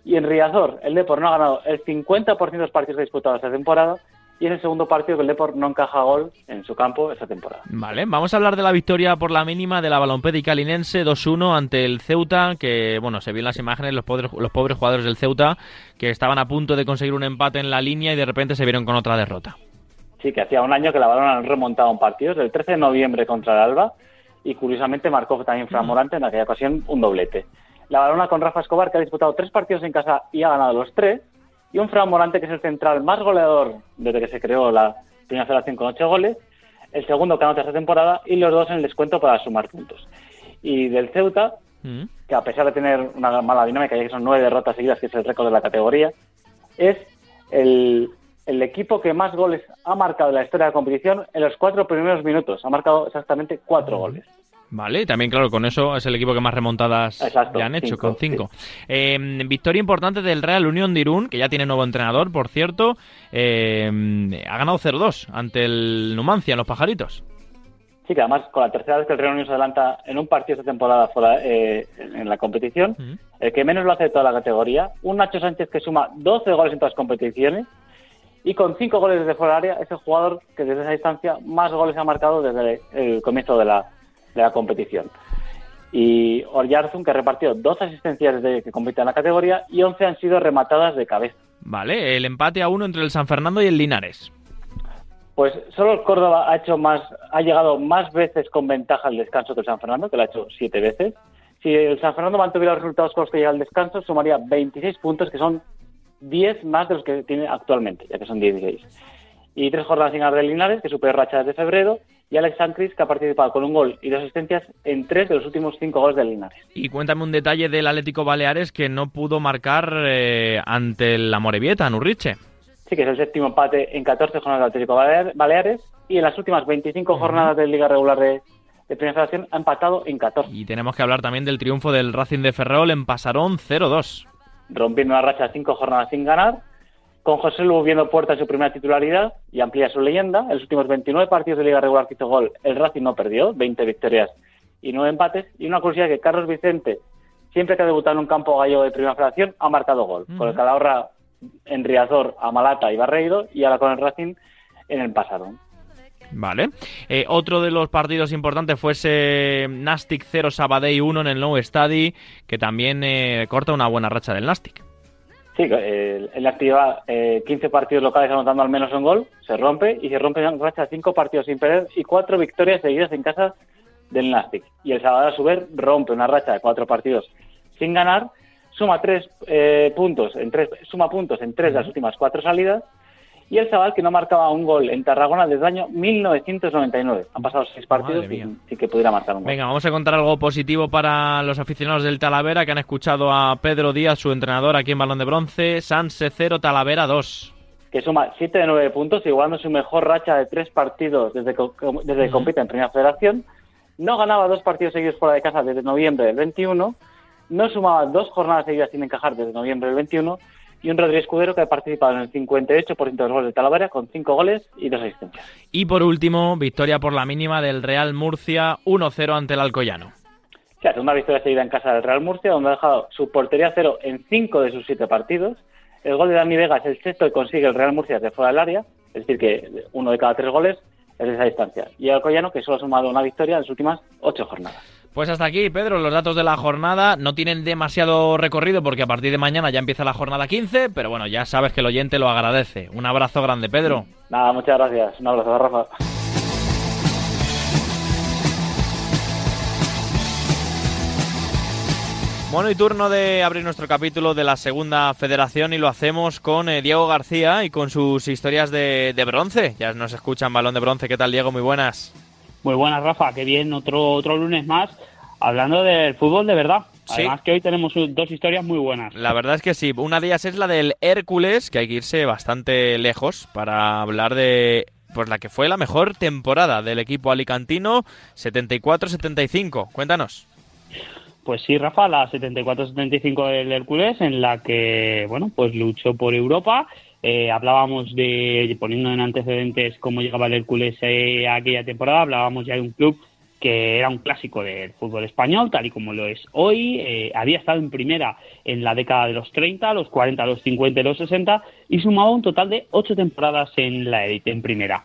Speaker 8: y en Riazor, el Depor no ha ganado el 50% de los partidos disputados esta temporada y en el segundo partido que el Depor no encaja gol en su campo esta temporada.
Speaker 1: Vale, vamos a hablar de la victoria por la mínima de la Balompédica Linense 2-1 ante el Ceuta, que bueno, se vio en las imágenes los pobres, los pobres jugadores del Ceuta que estaban a punto de conseguir un empate en la línea y de repente se vieron con otra derrota.
Speaker 8: Sí, que hacía un año que la Balón han remontado un partido, el 13 de noviembre contra el Alba, y curiosamente marcó también Fran Morante en aquella ocasión un doblete la balona con Rafa Escobar, que ha disputado tres partidos en casa y ha ganado los tres, y un Fran Morante, que es el central más goleador desde que se creó la primera federación con ocho goles, el segundo que anota esta temporada, y los dos en el descuento para sumar puntos. Y del Ceuta, mm. que a pesar de tener una mala dinámica, ya que son nueve derrotas seguidas, que es el récord de la categoría, es el, el equipo que más goles ha marcado en la historia de la competición en los cuatro primeros minutos. Ha marcado exactamente cuatro mm. goles.
Speaker 1: Vale, también claro, con eso es el equipo que más remontadas ya han hecho, con cinco. Em, victoria importante del Real Unión de Irún, que ya tiene nuevo entrenador, por cierto. Em, ha ganado 0-2 ante el Numancia en los pajaritos.
Speaker 8: Sí, que además con la tercera vez que el Real Unión se adelanta en un partido esta temporada fuera, eh, en la competición, el que menos lo hace de toda la categoría, un Nacho Sánchez que suma 12 goles en todas las competiciones y con 5 goles desde fuera del área es el jugador que desde esa distancia más goles ha marcado desde el comienzo de la, de la competición. Y Orjarzun, que repartió dos asistencias desde que compite en la categoría y 11 han sido rematadas de cabeza.
Speaker 1: Vale, el empate a uno entre el San Fernando y el Linares.
Speaker 8: Pues solo el Córdoba ha hecho más, ha llegado más veces con ventaja al descanso que el San Fernando, que lo ha hecho siete veces. Si el San Fernando mantuviera los resultados con los que llega al descanso, sumaría 26 puntos, que son 10 más de los que tiene actualmente, ya que son 16 y tres jornadas sin de Linares, que superó racha de febrero, y Alex Sancris, que ha participado con un gol y dos asistencias en tres de los últimos cinco goles de Linares.
Speaker 1: Y cuéntame un detalle del Atlético Baleares que no pudo marcar eh, ante la Morevieta, Nurriche.
Speaker 8: Sí, que es el séptimo empate en 14 jornadas del Atlético Baleares, y en las últimas 25 jornadas de Liga Regular de, de Primera Federación ha empatado en 14.
Speaker 1: Y tenemos que hablar también del triunfo del Racing de Ferrol en Pasarón 0-2.
Speaker 8: Rompiendo una racha de cinco jornadas sin ganar, con José Lu viendo puerta en su primera titularidad y amplía su leyenda. En los últimos 29 partidos de Liga Regular que hizo gol, el Racing no perdió, 20 victorias y 9 empates. Y una curiosidad que Carlos Vicente, siempre que ha debutado en un campo gallego de primera federación, ha marcado gol. Con el Calahorra en Riazor, Amalata y Barreiro, y ahora con el Racing en el pasado.
Speaker 1: Vale. Eh, otro de los partidos importantes fue ese Nastic 0 Sabadell 1 en el Nou Stadi, que también eh, corta una buena racha del Nastic.
Speaker 8: Sí, él activa eh, 15 partidos locales anotando al menos un gol, se rompe y se rompe en racha 5 partidos sin perder y 4 victorias seguidas en casa del Nastic. Y el sábado a su vez rompe una racha de 4 partidos sin ganar, suma tres eh, puntos en tres, suma puntos en tres de las últimas 4 salidas y el chaval que no marcaba un gol en Tarragona desde el año 1999. Han pasado seis partidos y, que pudiera marcar un gol.
Speaker 1: Venga, vamos a contar algo positivo para los aficionados del Talavera que han escuchado a Pedro Díaz, su entrenador aquí en Balón de Bronce. Sanse 0, Talavera 2
Speaker 8: que suma 7 de 9 puntos, igualando su mejor racha de tres partidos desde que, desde compite en Primera Federación. No ganaba dos partidos seguidos fuera de casa desde noviembre del 21. No sumaba dos jornadas seguidas sin encajar desde noviembre del 21 y un Rodríguez Escudero que ha participado en el 58% de los goles de Talavera con 5 goles y 2 asistencias.
Speaker 1: Y por último, victoria por la mínima del Real Murcia 1-0 ante el Alcoyano.
Speaker 8: Sí, una victoria seguida en casa del Real Murcia, donde ha dejado su portería cero en 5 de sus 7 partidos. El gol de Dani Vega es el sexto que consigue el Real Murcia de fuera del área, es decir, que uno de cada tres goles es esa distancia. Y Alcoyano, que solo ha sumado una victoria en las últimas ocho jornadas.
Speaker 1: Pues hasta aquí, Pedro, los datos de la jornada no tienen demasiado recorrido porque a partir de mañana ya empieza la jornada 15, pero bueno, ya sabes que el oyente lo agradece. Un abrazo grande, Pedro.
Speaker 8: Nada, muchas gracias. Un abrazo, Rafa.
Speaker 1: Bueno, y turno de abrir nuestro capítulo de la segunda federación y lo hacemos con eh, Diego García y con sus historias de, de bronce. Ya nos escuchan balón de bronce. ¿Qué tal, Diego? Muy buenas.
Speaker 9: Muy buenas, Rafa. Qué bien, otro, otro lunes más hablando del fútbol de verdad.
Speaker 1: Sí.
Speaker 9: Además que hoy tenemos dos historias muy buenas.
Speaker 1: La verdad es que sí. Una de ellas es la del Hércules, que hay que irse bastante lejos para hablar de pues la que fue la mejor temporada del equipo alicantino, 74-75. Cuéntanos.
Speaker 9: Pues sí, Rafa, la 74-75 del Hércules, en la que, bueno, pues luchó por Europa. Eh, hablábamos de, poniendo en antecedentes cómo llegaba el Hércules eh, a aquella temporada, hablábamos ya de un club que era un clásico del fútbol español, tal y como lo es hoy. Eh, había estado en primera en la década de los 30, los 40, los 50 y los 60 y sumaba un total de ocho temporadas en la élite, en primera.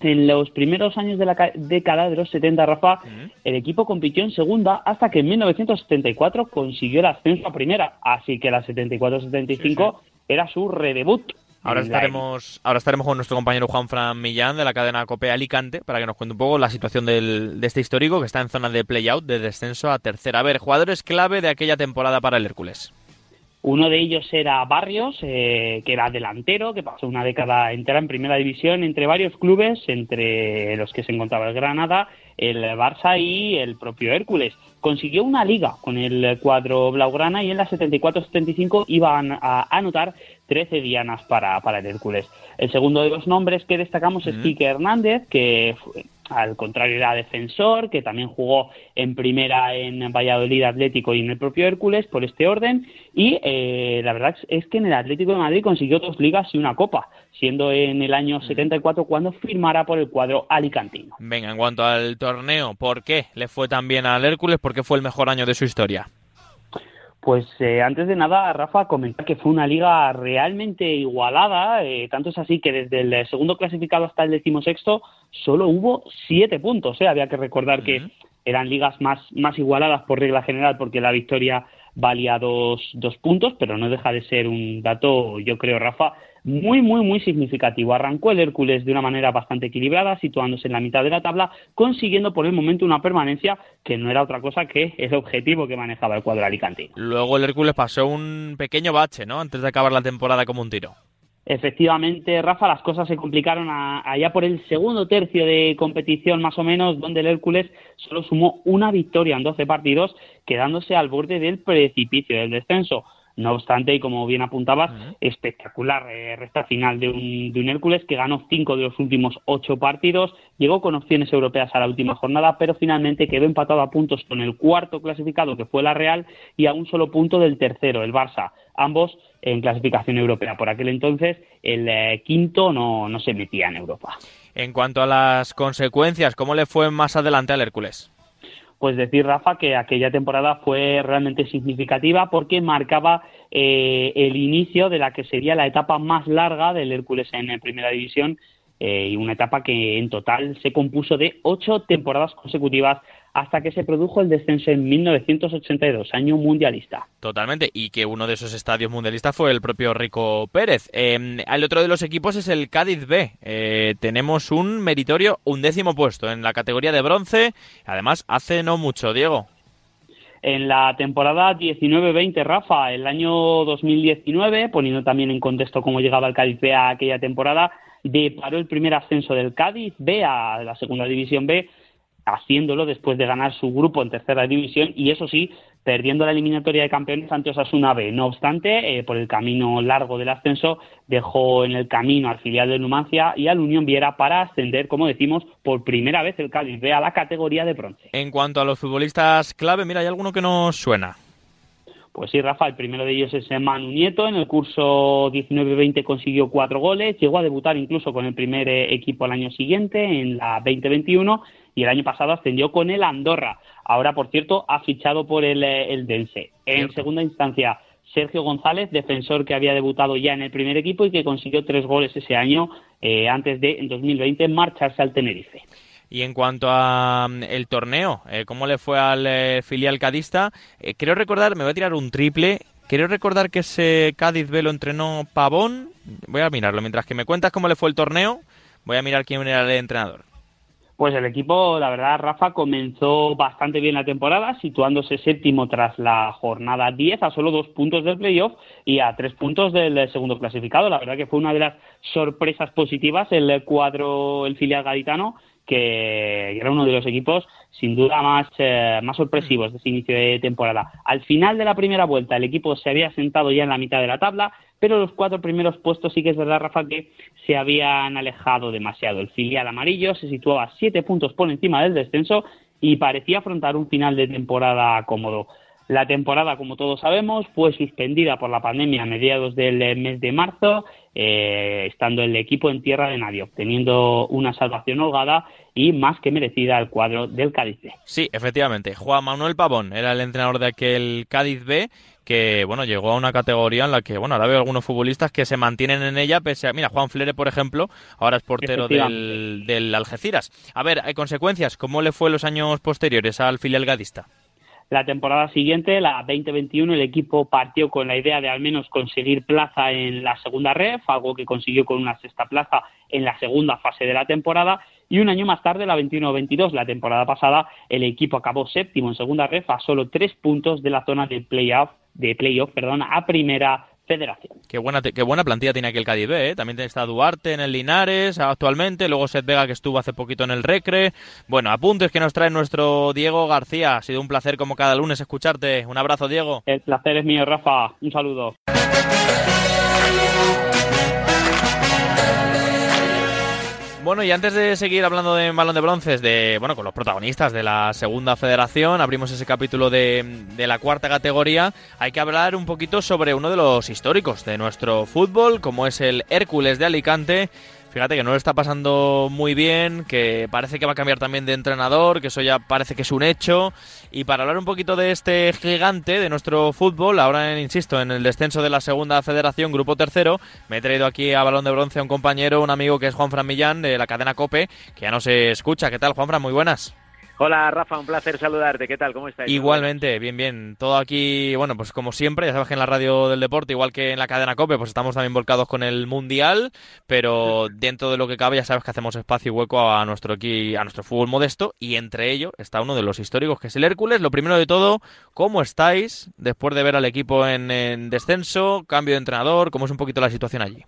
Speaker 9: En los primeros años de la ca- década de los 70, Rafa, el equipo compitió en segunda hasta que en 1974 consiguió el ascenso a primera. Así que la 74-75 era su redebut.
Speaker 1: Ahora estaremos, ahora estaremos con nuestro compañero Juan Fran Millán de la cadena Cope Alicante para que nos cuente un poco la situación del- de este histórico que está en zona de play-out de descenso a tercera. A ver, jugadores clave de aquella temporada para el Hércules.
Speaker 9: Uno de ellos era Barrios, eh, que era delantero, que pasó una década entera en primera división entre varios clubes, entre los que se encontraba el Granada, el Barça y el propio Hércules. Consiguió una liga con el cuadro Blaugrana y en la 74-75 iban a anotar 13 dianas para, para el Hércules. El segundo de los nombres que destacamos es Quique Hernández, que al contrario era defensor, que también jugó en primera en Valladolid Atlético y en el propio Hércules por este orden. Y eh, la verdad es que en el Atlético de Madrid consiguió dos ligas y una copa, siendo en el año 74 cuando firmara por el cuadro alicantino.
Speaker 1: Venga, en cuanto al torneo, ¿por qué le fue tan bien al Hércules? ¿Por qué fue el mejor año de su historia?
Speaker 9: Pues eh, antes de nada, Rafa, comentar que fue una liga realmente igualada, eh, tanto es así que desde el segundo clasificado hasta el decimosexto solo hubo siete puntos. eh. Había que recordar que eran ligas más, más igualadas por regla general porque la victoria valía dos, dos puntos, pero no deja de ser un dato, yo creo, Rafa, muy, muy, muy significativo. Arrancó el Hércules de una manera bastante equilibrada, situándose en la mitad de la tabla, consiguiendo por el momento una permanencia que no era otra cosa que el objetivo que manejaba el cuadro alicantino.
Speaker 1: Luego el Hércules pasó un pequeño bache, ¿no? Antes de acabar la temporada como un tiro.
Speaker 9: Efectivamente, Rafa, las cosas se complicaron a- allá por el segundo tercio de competición, más o menos, donde el Hércules solo sumó una victoria en 12 partidos, quedándose al borde del precipicio del descenso. No obstante, y como bien apuntabas, espectacular eh, recta final de un, de un Hércules que ganó cinco de los últimos ocho partidos, llegó con opciones europeas a la última jornada, pero finalmente quedó empatado a puntos con el cuarto clasificado, que fue la Real, y a un solo punto del tercero, el Barça. Ambos en clasificación europea. Por aquel entonces, el eh, quinto no, no se metía en Europa.
Speaker 1: En cuanto a las consecuencias, ¿cómo le fue más adelante al Hércules?
Speaker 9: Pues decir, Rafa, que aquella temporada fue realmente significativa porque marcaba eh, el inicio de la que sería la etapa más larga del Hércules en Primera División eh, y una etapa que en total se compuso de ocho temporadas consecutivas hasta que se produjo el descenso en 1982, año mundialista.
Speaker 1: Totalmente, y que uno de esos estadios mundialistas fue el propio Rico Pérez. Eh, el otro de los equipos es el Cádiz B. Eh, tenemos un meritorio undécimo puesto en la categoría de bronce, además hace no mucho, Diego.
Speaker 9: En la temporada 19-20, Rafa, el año 2019, poniendo también en contexto cómo llegaba el Cádiz B a aquella temporada, deparó el primer ascenso del Cádiz B a la segunda división B, haciéndolo después de ganar su grupo en tercera división y eso sí, perdiendo la eliminatoria de campeones ante Osasuna B. No obstante, eh, por el camino largo del ascenso, dejó en el camino al filial de Numancia y al Unión Viera para ascender, como decimos, por primera vez el Cádiz B a la categoría de bronce.
Speaker 1: En cuanto a los futbolistas clave, mira, hay alguno que nos suena.
Speaker 9: Pues sí, Rafa, el primero de ellos es Manu Nieto. En el curso 19-20 consiguió cuatro goles. Llegó a debutar incluso con el primer eh, equipo al año siguiente, en la 2021, y el año pasado ascendió con el Andorra. Ahora, por cierto, ha fichado por el, eh, el Dense. En segunda instancia Sergio González, defensor que había debutado ya en el primer equipo y que consiguió tres goles ese año eh, antes de, en 2020, marcharse al Tenerife.
Speaker 1: Y en cuanto a mm, el torneo, eh, ¿cómo le fue al eh, filial cadista? Eh, creo recordar, me voy a tirar un triple. Quiero recordar que ese Cádiz B lo entrenó Pavón. Voy a mirarlo. Mientras que me cuentas cómo le fue el torneo, voy a mirar quién era el entrenador.
Speaker 9: Pues el equipo, la verdad, Rafa, comenzó bastante bien la temporada, situándose séptimo tras la jornada 10, a solo dos puntos del playoff y a tres puntos del segundo clasificado. La verdad que fue una de las sorpresas positivas el cuadro, el filial gaditano, que era uno de los equipos sin duda más, eh, más sorpresivos de ese inicio de temporada. Al final de la primera vuelta el equipo se había sentado ya en la mitad de la tabla, pero los cuatro primeros puestos sí que es verdad, Rafa, que se habían alejado demasiado. El filial amarillo se situaba siete puntos por encima del descenso y parecía afrontar un final de temporada cómodo. La temporada, como todos sabemos, fue suspendida por la pandemia a mediados del mes de marzo, eh, estando el equipo en tierra de nadie, obteniendo una salvación holgada y más que merecida al cuadro del Cádiz B.
Speaker 1: Sí, efectivamente. Juan Manuel Pavón era el entrenador de aquel Cádiz B que bueno llegó a una categoría en la que bueno ahora veo algunos futbolistas que se mantienen en ella pese a mira Juan Flere por ejemplo ahora es portero del, del Algeciras a ver hay consecuencias cómo le fue los años posteriores al filial gadista
Speaker 9: la temporada siguiente, la 2021, el equipo partió con la idea de al menos conseguir plaza en la segunda ref, algo que consiguió con una sexta plaza en la segunda fase de la temporada. Y un año más tarde, la 21-22, la temporada pasada, el equipo acabó séptimo en segunda ref a solo tres puntos de la zona de playoff, de playoff, perdón, a primera Federación.
Speaker 1: Qué buena, qué buena plantilla tiene aquí el Cádiz B, ¿eh? También está Duarte en el Linares actualmente, luego Seth Vega que estuvo hace poquito en el Recre. Bueno, apuntes que nos trae nuestro Diego García. Ha sido un placer como cada lunes escucharte. Un abrazo, Diego.
Speaker 9: El placer es mío, Rafa. Un saludo.
Speaker 1: Bueno, y antes de seguir hablando de balón de bronces, de bueno, con los protagonistas de la segunda federación, abrimos ese capítulo de, de, la cuarta categoría. Hay que hablar un poquito sobre uno de los históricos de nuestro fútbol, como es el Hércules de Alicante, Fíjate que no lo está pasando muy bien, que parece que va a cambiar también de entrenador, que eso ya parece que es un hecho. Y para hablar un poquito de este gigante de nuestro fútbol, ahora insisto, en el descenso de la segunda federación, grupo tercero, me he traído aquí a balón de bronce a un compañero, un amigo que es Juan Fran Millán de la cadena Cope, que ya no se escucha. ¿Qué tal, Juan Fran? Muy buenas.
Speaker 10: Hola Rafa, un placer saludarte. ¿Qué tal? ¿Cómo estás?
Speaker 1: Igualmente, bien, bien. Todo aquí, bueno, pues como siempre, ya sabes que en la radio del deporte, igual que en la cadena COPE, pues estamos también volcados con el Mundial, pero dentro de lo que cabe ya sabes que hacemos espacio y hueco a nuestro aquí, a nuestro fútbol modesto y entre ello está uno de los históricos que es el Hércules. Lo primero de todo, ¿cómo estáis después de ver al equipo en, en descenso, cambio de entrenador? ¿Cómo es un poquito la situación allí?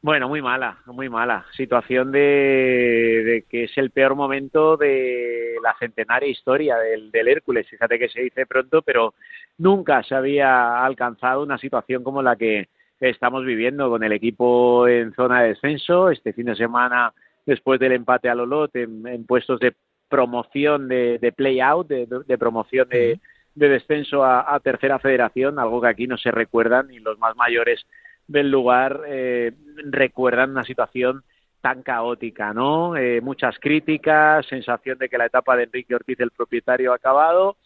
Speaker 10: Bueno, muy mala, muy mala. Situación de, que es el peor momento de la centenaria historia del, del, Hércules. Fíjate que se dice pronto, pero nunca se había alcanzado una situación como la que estamos viviendo con el equipo en zona de descenso. Este fin de semana, después del empate a Lolot, en, en puestos de promoción de, de play-out, de, de, promoción de, de descenso a, a tercera federación, algo que aquí no se recuerdan ni los más mayores del lugar eh, recuerdan una situación tan caótica, ¿no? Eh, muchas críticas, sensación de que la etapa de Enrique Ortiz, el propietario, ha acabado,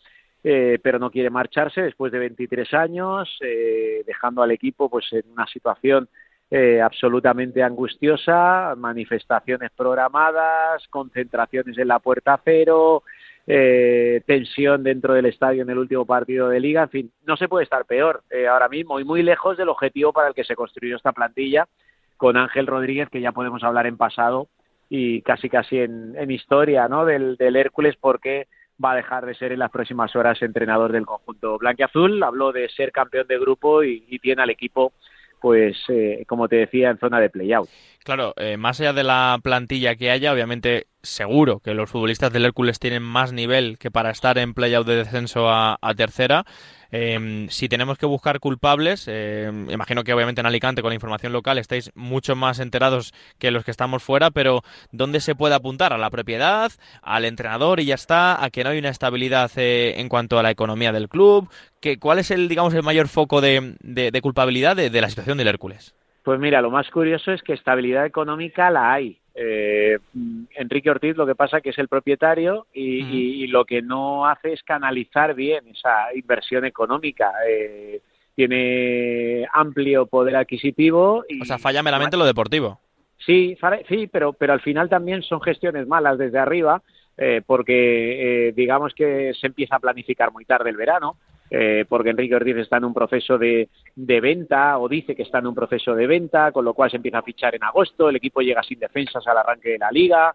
Speaker 10: eh, pero no quiere marcharse después de 23 años, eh, dejando al equipo pues en una situación eh, absolutamente angustiosa, manifestaciones programadas, concentraciones en la puerta cero, eh, tensión dentro del estadio en el último partido de liga, en fin, no se puede estar peor eh, ahora mismo y muy lejos del objetivo para el que se construyó esta plantilla con Ángel Rodríguez, que ya podemos hablar en pasado y casi casi en, historia ¿no? del, del Hércules, porque va a dejar de ser en las próximas horas entrenador del conjunto blanquiazul. Habló de ser campeón de grupo y, y tiene al equipo pues eh, como te decía, en zona de playout.
Speaker 1: Claro, eh, más allá de la plantilla que haya, obviamente seguro que los futbolistas del Hércules tienen más nivel que para estar en playout de descenso a, a tercera. Eh, si tenemos que buscar culpables, eh, imagino que obviamente en Alicante con la información local estáis mucho más enterados que los que estamos fuera, pero ¿dónde se puede apuntar? ¿A la propiedad? ¿Al entrenador y ya está? ¿A que no hay una estabilidad eh, en cuanto a la economía del club? ¿Que, ¿Cuál es el, digamos, el mayor foco de, de, de culpabilidad de, de la situación del Hércules?
Speaker 10: Pues mira, lo más curioso es que estabilidad económica la hay. Eh, Enrique Ortiz lo que pasa que es el propietario y, uh -huh. y, y, lo que no hace es canalizar bien esa inversión económica. Eh, tiene amplio poder adquisitivo. Y,
Speaker 1: o sea, falla meramente lo deportivo.
Speaker 10: Sí, sí, pero, pero al final también son gestiones malas desde arriba, eh, porque eh, digamos que se empieza a planificar muy tarde el verano, eh, porque Enrique Ortiz está en un proceso de, de, venta o dice que está en un proceso de venta, con lo cual se empieza a fichar en agosto, el equipo llega sin defensas al arranque de la liga.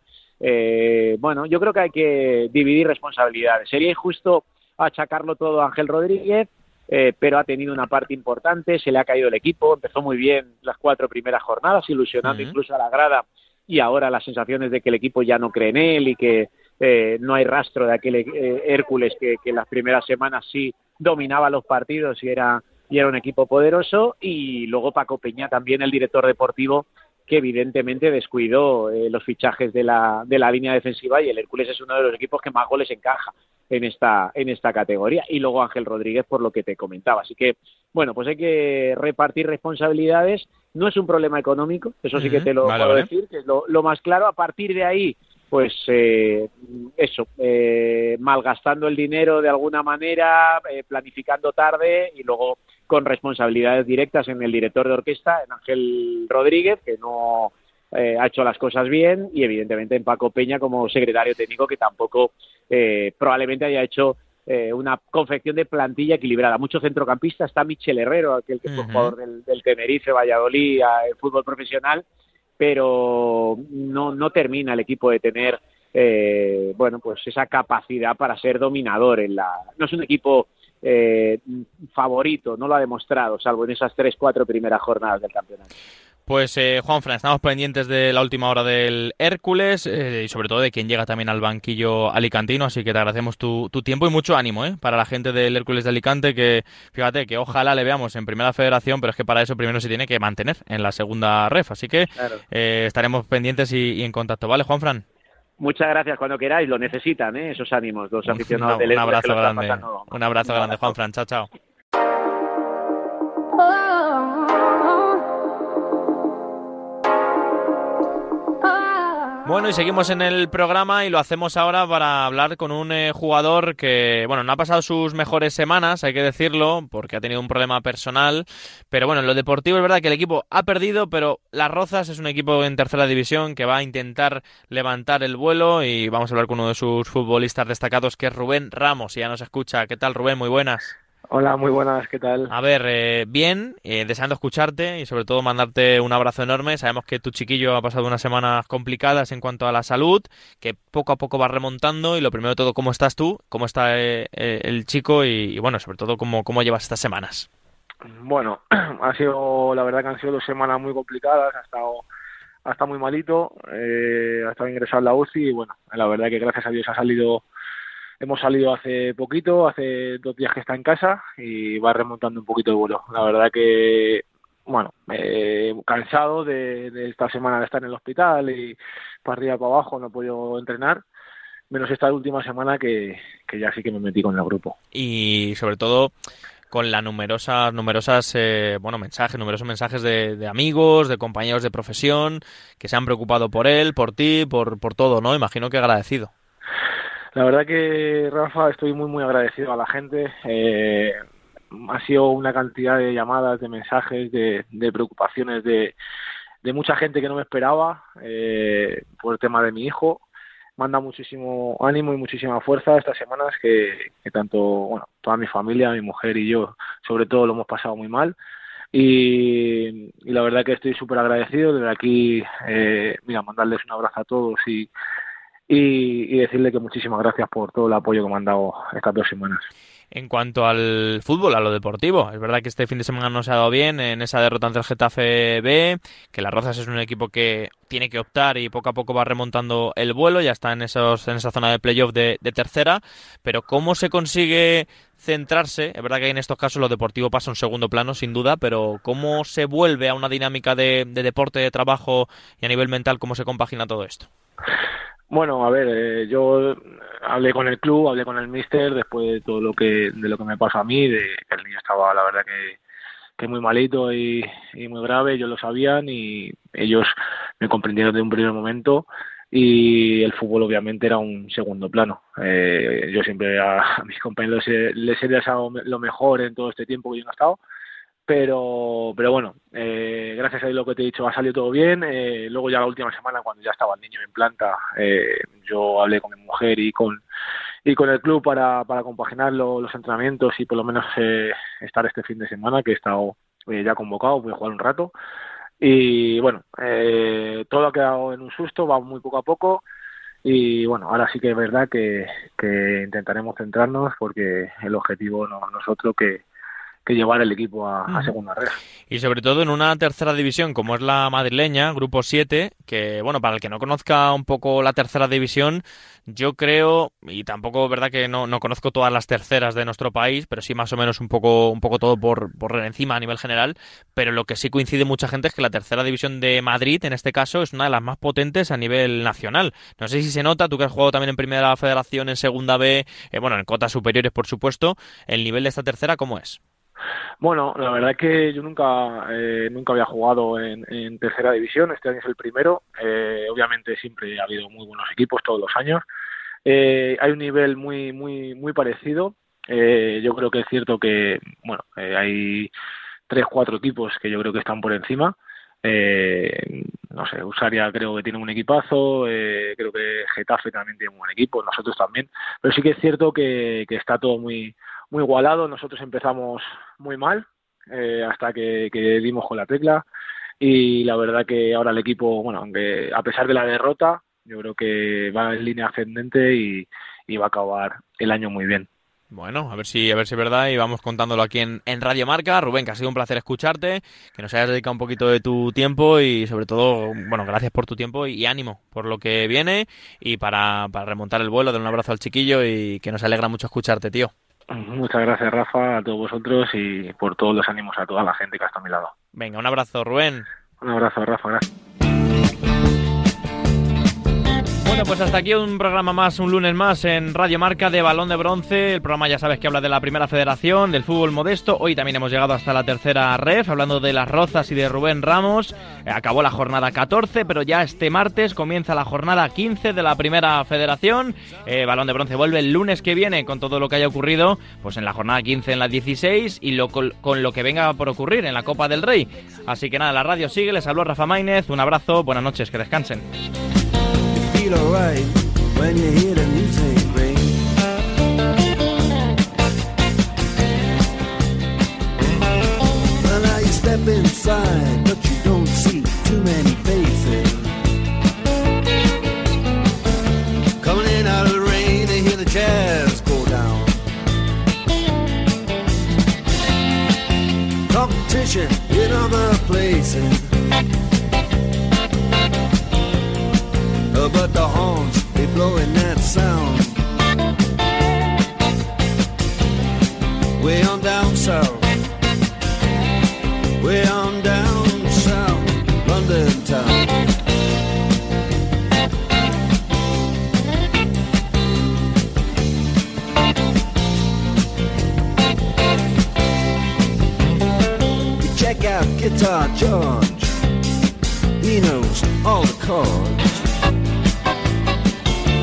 Speaker 10: bueno, yo creo que hay que dividir responsabilidades. Sería injusto achacarlo todo a Ángel Rodríguez, eh, pero ha tenido una parte importante, se le ha caído el equipo, empezó muy bien las cuatro primeras jornadas, ilusionando incluso a la grada, y ahora las sensaciones de que el equipo ya no cree en él y que eh, no hay rastro de aquel eh, Hércules que, que las primeras semanas sí dominaba los partidos y era, y era un equipo poderoso, y luego Paco Peña también, el director deportivo, que evidentemente descuidó los fichajes de la, de la línea defensiva y el Hércules es uno de los equipos que más goles encaja en esta, en esta categoría. Y luego Ángel Rodríguez, por lo que te comentaba. Así que, bueno, pues hay que repartir responsabilidades. No es un problema económico, eso sí que te lo puedo decir, que es lo, más claro. A partir de ahí, pues eh, eso, eh, malgastando el dinero de alguna manera, eh, planificando tarde y luego con responsabilidades directas en el director de orquesta, en Ángel Rodríguez, que no eh, ha hecho las cosas bien y evidentemente en Paco Peña como secretario técnico que tampoco eh, probablemente haya hecho eh, una confección de plantilla equilibrada. Mucho centrocampista, está Michel Herrero, aquel que fue jugador del, del, Tenerife, Valladolid, el fútbol profesional, pero no, no termina el equipo de tener bueno pues esa capacidad para ser dominador en la no es un equipo favorito, no lo ha demostrado, salvo en esas tres, cuatro primeras jornadas del campeonato.
Speaker 1: Pues eh, Juanfran, estamos pendientes de la última hora del Hércules eh, y sobre todo de quien llega también al banquillo alicantino, así que te agradecemos tu, tiempo y mucho ánimo ¿eh? para la gente del Hércules de Alicante, que fíjate que ojalá le veamos en Primera Federación, pero es que para eso primero se tiene que mantener en la segunda ref, así que eh, estaremos pendientes y, en contacto, ¿vale Juanfran?
Speaker 10: Muchas gracias cuando queráis, lo necesitan, ¿eh? esos ánimos, los aficionados del
Speaker 1: Hércules. Un abrazo grande, un abrazo grande Juanfran, chao, chao. Bueno, y seguimos en el programa y lo hacemos ahora para hablar con un eh, jugador que, bueno, no ha pasado sus mejores semanas, hay que decirlo, porque ha tenido un problema personal. Pero bueno, en lo deportivo es verdad que el equipo ha perdido, pero Las Rozas es un equipo en tercera división que va a intentar levantar el vuelo y vamos a hablar con uno de sus futbolistas destacados que es Rubén Ramos. Y ya nos escucha. ¿Qué tal, Rubén? Muy buenas.
Speaker 3: Hola, muy buenas, ¿qué tal?
Speaker 1: A ver, eh, bien, eh, deseando escucharte y sobre todo mandarte un abrazo enorme. Sabemos que tu chiquillo ha pasado unas semanas complicadas en cuanto a la salud, que poco a poco va remontando y lo primero de todo, ¿cómo estás tú? ¿Cómo está eh, el chico? Y, bueno, sobre todo, ¿cómo, ¿cómo llevas estas semanas?
Speaker 3: Bueno, ha sido, la verdad que han sido dos semanas muy complicadas, ha estado, ha estado muy malito, ha estado ingresado en la UCI y bueno, la verdad que gracias a Dios ha salido Hemos salido hace poquito, hace dos días que está en casa y va remontando un poquito el vuelo. La verdad que, bueno, eh, cansado de, esta semana de estar en el hospital y para arriba para abajo no he podido entrenar menos esta última semana que, ya sí que me metí con el grupo.
Speaker 1: Y sobre todo con las numerosas, numerosas eh, bueno, mensajes, numerosos mensajes de, amigos, de compañeros de profesión que se han preocupado por él, por ti, por, por todo, ¿no? Imagino que agradecido.
Speaker 3: La verdad que, Rafa, estoy muy, muy agradecido a la gente. Eh, ha sido una cantidad de llamadas, de mensajes, de, preocupaciones de, mucha gente que no me esperaba eh, por el tema de mi hijo. Manda muchísimo ánimo y muchísima fuerza estas semanas que, tanto, bueno, toda mi familia, mi mujer y yo, sobre todo, lo hemos pasado muy mal. Y, la verdad que estoy súper agradecido. Desde aquí, eh, mira, mandarles un abrazo a todos y y, decirle que muchísimas gracias por todo el apoyo que me han dado estas dos semanas.
Speaker 1: En cuanto al fútbol, a lo deportivo, es verdad que este fin de semana no se ha dado bien en esa derrota ante el Getafe B, que las Rozas es un equipo que tiene que optar y poco a poco va remontando el vuelo, ya está en, esos, en esa zona de playoff de, tercera, pero ¿cómo se consigue centrarse? Es verdad que en estos casos lo deportivo pasa en segundo plano, sin duda, pero ¿cómo se vuelve a una dinámica de deporte, de trabajo y a nivel mental, cómo se compagina todo esto?
Speaker 3: Bueno, a ver, eh, yo hablé con el club, hablé con el míster después de todo lo que de lo que me pasó a mí, de que el niño estaba, la verdad que, que muy malito y, muy grave, ellos lo sabían y ellos me comprendieron de un primer momento y el fútbol obviamente era un segundo plano. Eh, yo siempre a, mis compañeros les he deseado lo mejor en todo este tiempo que yo no he estado pero pero bueno eh, gracias a lo que te he dicho ha salido todo bien. Eh, luego ya la última semana cuando ya estaba el niño en planta eh, yo hablé con mi mujer y con y con el club para, para compaginar los entrenamientos y por lo menos eh, estar este fin de semana que he estado ya convocado voy a jugar un rato. Y bueno todo ha quedado en un susto va muy poco a poco. Y bueno ahora sí que es verdad que, que intentaremos centrarnos porque el objetivo no no es otro que que llevar el equipo a, a segunda red.
Speaker 1: Y sobre todo en una tercera división como es la madrileña, grupo 7, que bueno, para el que no conozca un poco la tercera división, yo creo, y tampoco verdad que no, no conozco todas las terceras de nuestro país, pero sí más o menos un poco, un poco todo por, por encima a nivel general, pero lo que sí coincide mucha gente es que la tercera división de Madrid, en este caso, es una de las más potentes a nivel nacional. No sé si se nota, tú que has jugado también en primera federación, en segunda B, eh, bueno, en cotas superiores, por supuesto, el nivel de esta tercera, ¿cómo es?
Speaker 3: Bueno, la verdad es que yo nunca eh, nunca había jugado en, tercera división, este año es el primero. Eh, obviamente siempre ha habido muy buenos equipos todos los años. Eh, hay un nivel muy muy muy parecido. Eh, yo creo que es cierto que bueno eh, hay tres cuatro equipos que yo creo que están por encima. Eh, no sé, Usaria creo que tiene un equipazo, eh, creo que Getafe también tiene un buen equipo, nosotros también, pero sí que es cierto que está todo muy muy igualado. Nosotros empezamos muy mal eh, hasta que, dimos con la tecla y la verdad que ahora el equipo, bueno, aunque a pesar de la derrota, yo creo que va en línea ascendente y, va a acabar el año muy bien.
Speaker 1: Bueno, a ver si a ver si es verdad y vamos contándolo aquí en, Radio Marca. Rubén, que ha sido un placer escucharte, que nos hayas dedicado un poquito de tu tiempo y sobre todo, bueno, gracias por tu tiempo y, y ánimo por lo que viene y para, para remontar el vuelo, dar un abrazo al chiquillo y que nos alegra mucho escucharte, tío.
Speaker 3: Muchas gracias, Rafa, a todos vosotros y por todos los ánimos a toda la gente que está a mi lado.
Speaker 1: Venga, un abrazo, Rubén.
Speaker 3: Un abrazo, Rafa, gracias.
Speaker 1: Bueno, pues hasta aquí un programa más, un lunes más en Radio Marca de Balón de Bronce. El programa ya sabes que habla de la primera federación, del fútbol modesto. Hoy también hemos llegado hasta la tercera ref, hablando de las Rozas y de Rubén Ramos. Eh, acabó la jornada 14, pero ya este martes comienza la jornada 15 de la primera federación. Eh, Balón de Bronce vuelve el lunes que viene con todo lo que haya ocurrido, pues en la jornada 15 en la 16 y con lo que venga por ocurrir en la Copa del Rey. Así que nada, la radio sigue, les habló Rafa Maínez, un abrazo, buenas noches, que descansen.
Speaker 11: Feel alright when you hear the music ring. Well, now you step inside, but you don't see too many faces. Coming in out of the rain, they hear the jazz go down. Competition in other places. But the horns, they blowing that sound. Way on down south, way on down south, London town. You check out Guitar George, he knows all the chords.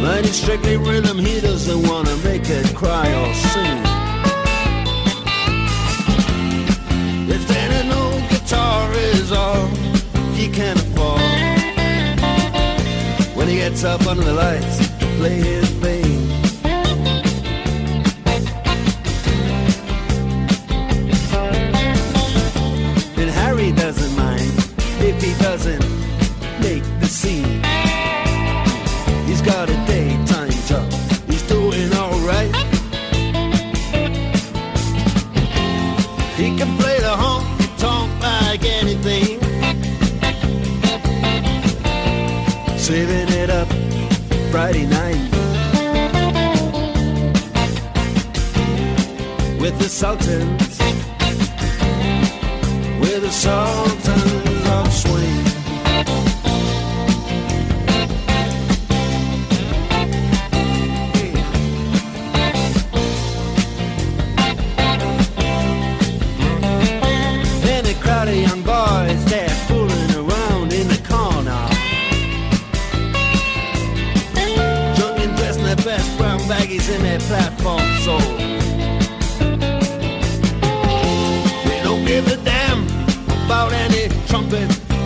Speaker 11: But it's strictly rhythm, he doesn't wanna make it cry or sing. If then an old guitar is all he can afford, when he gets up under the lights play his Harry doesn't mind if he doesn't Friday night. With the Sultans. With the Sultans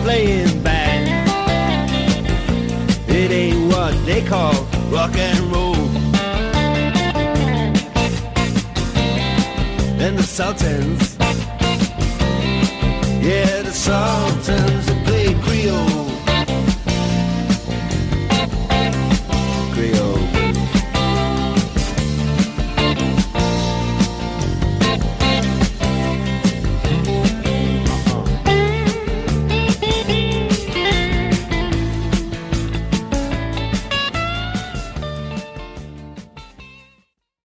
Speaker 11: playing band. It ain't what they call rock and roll. And the Sultans, yeah, the Sultans play Creole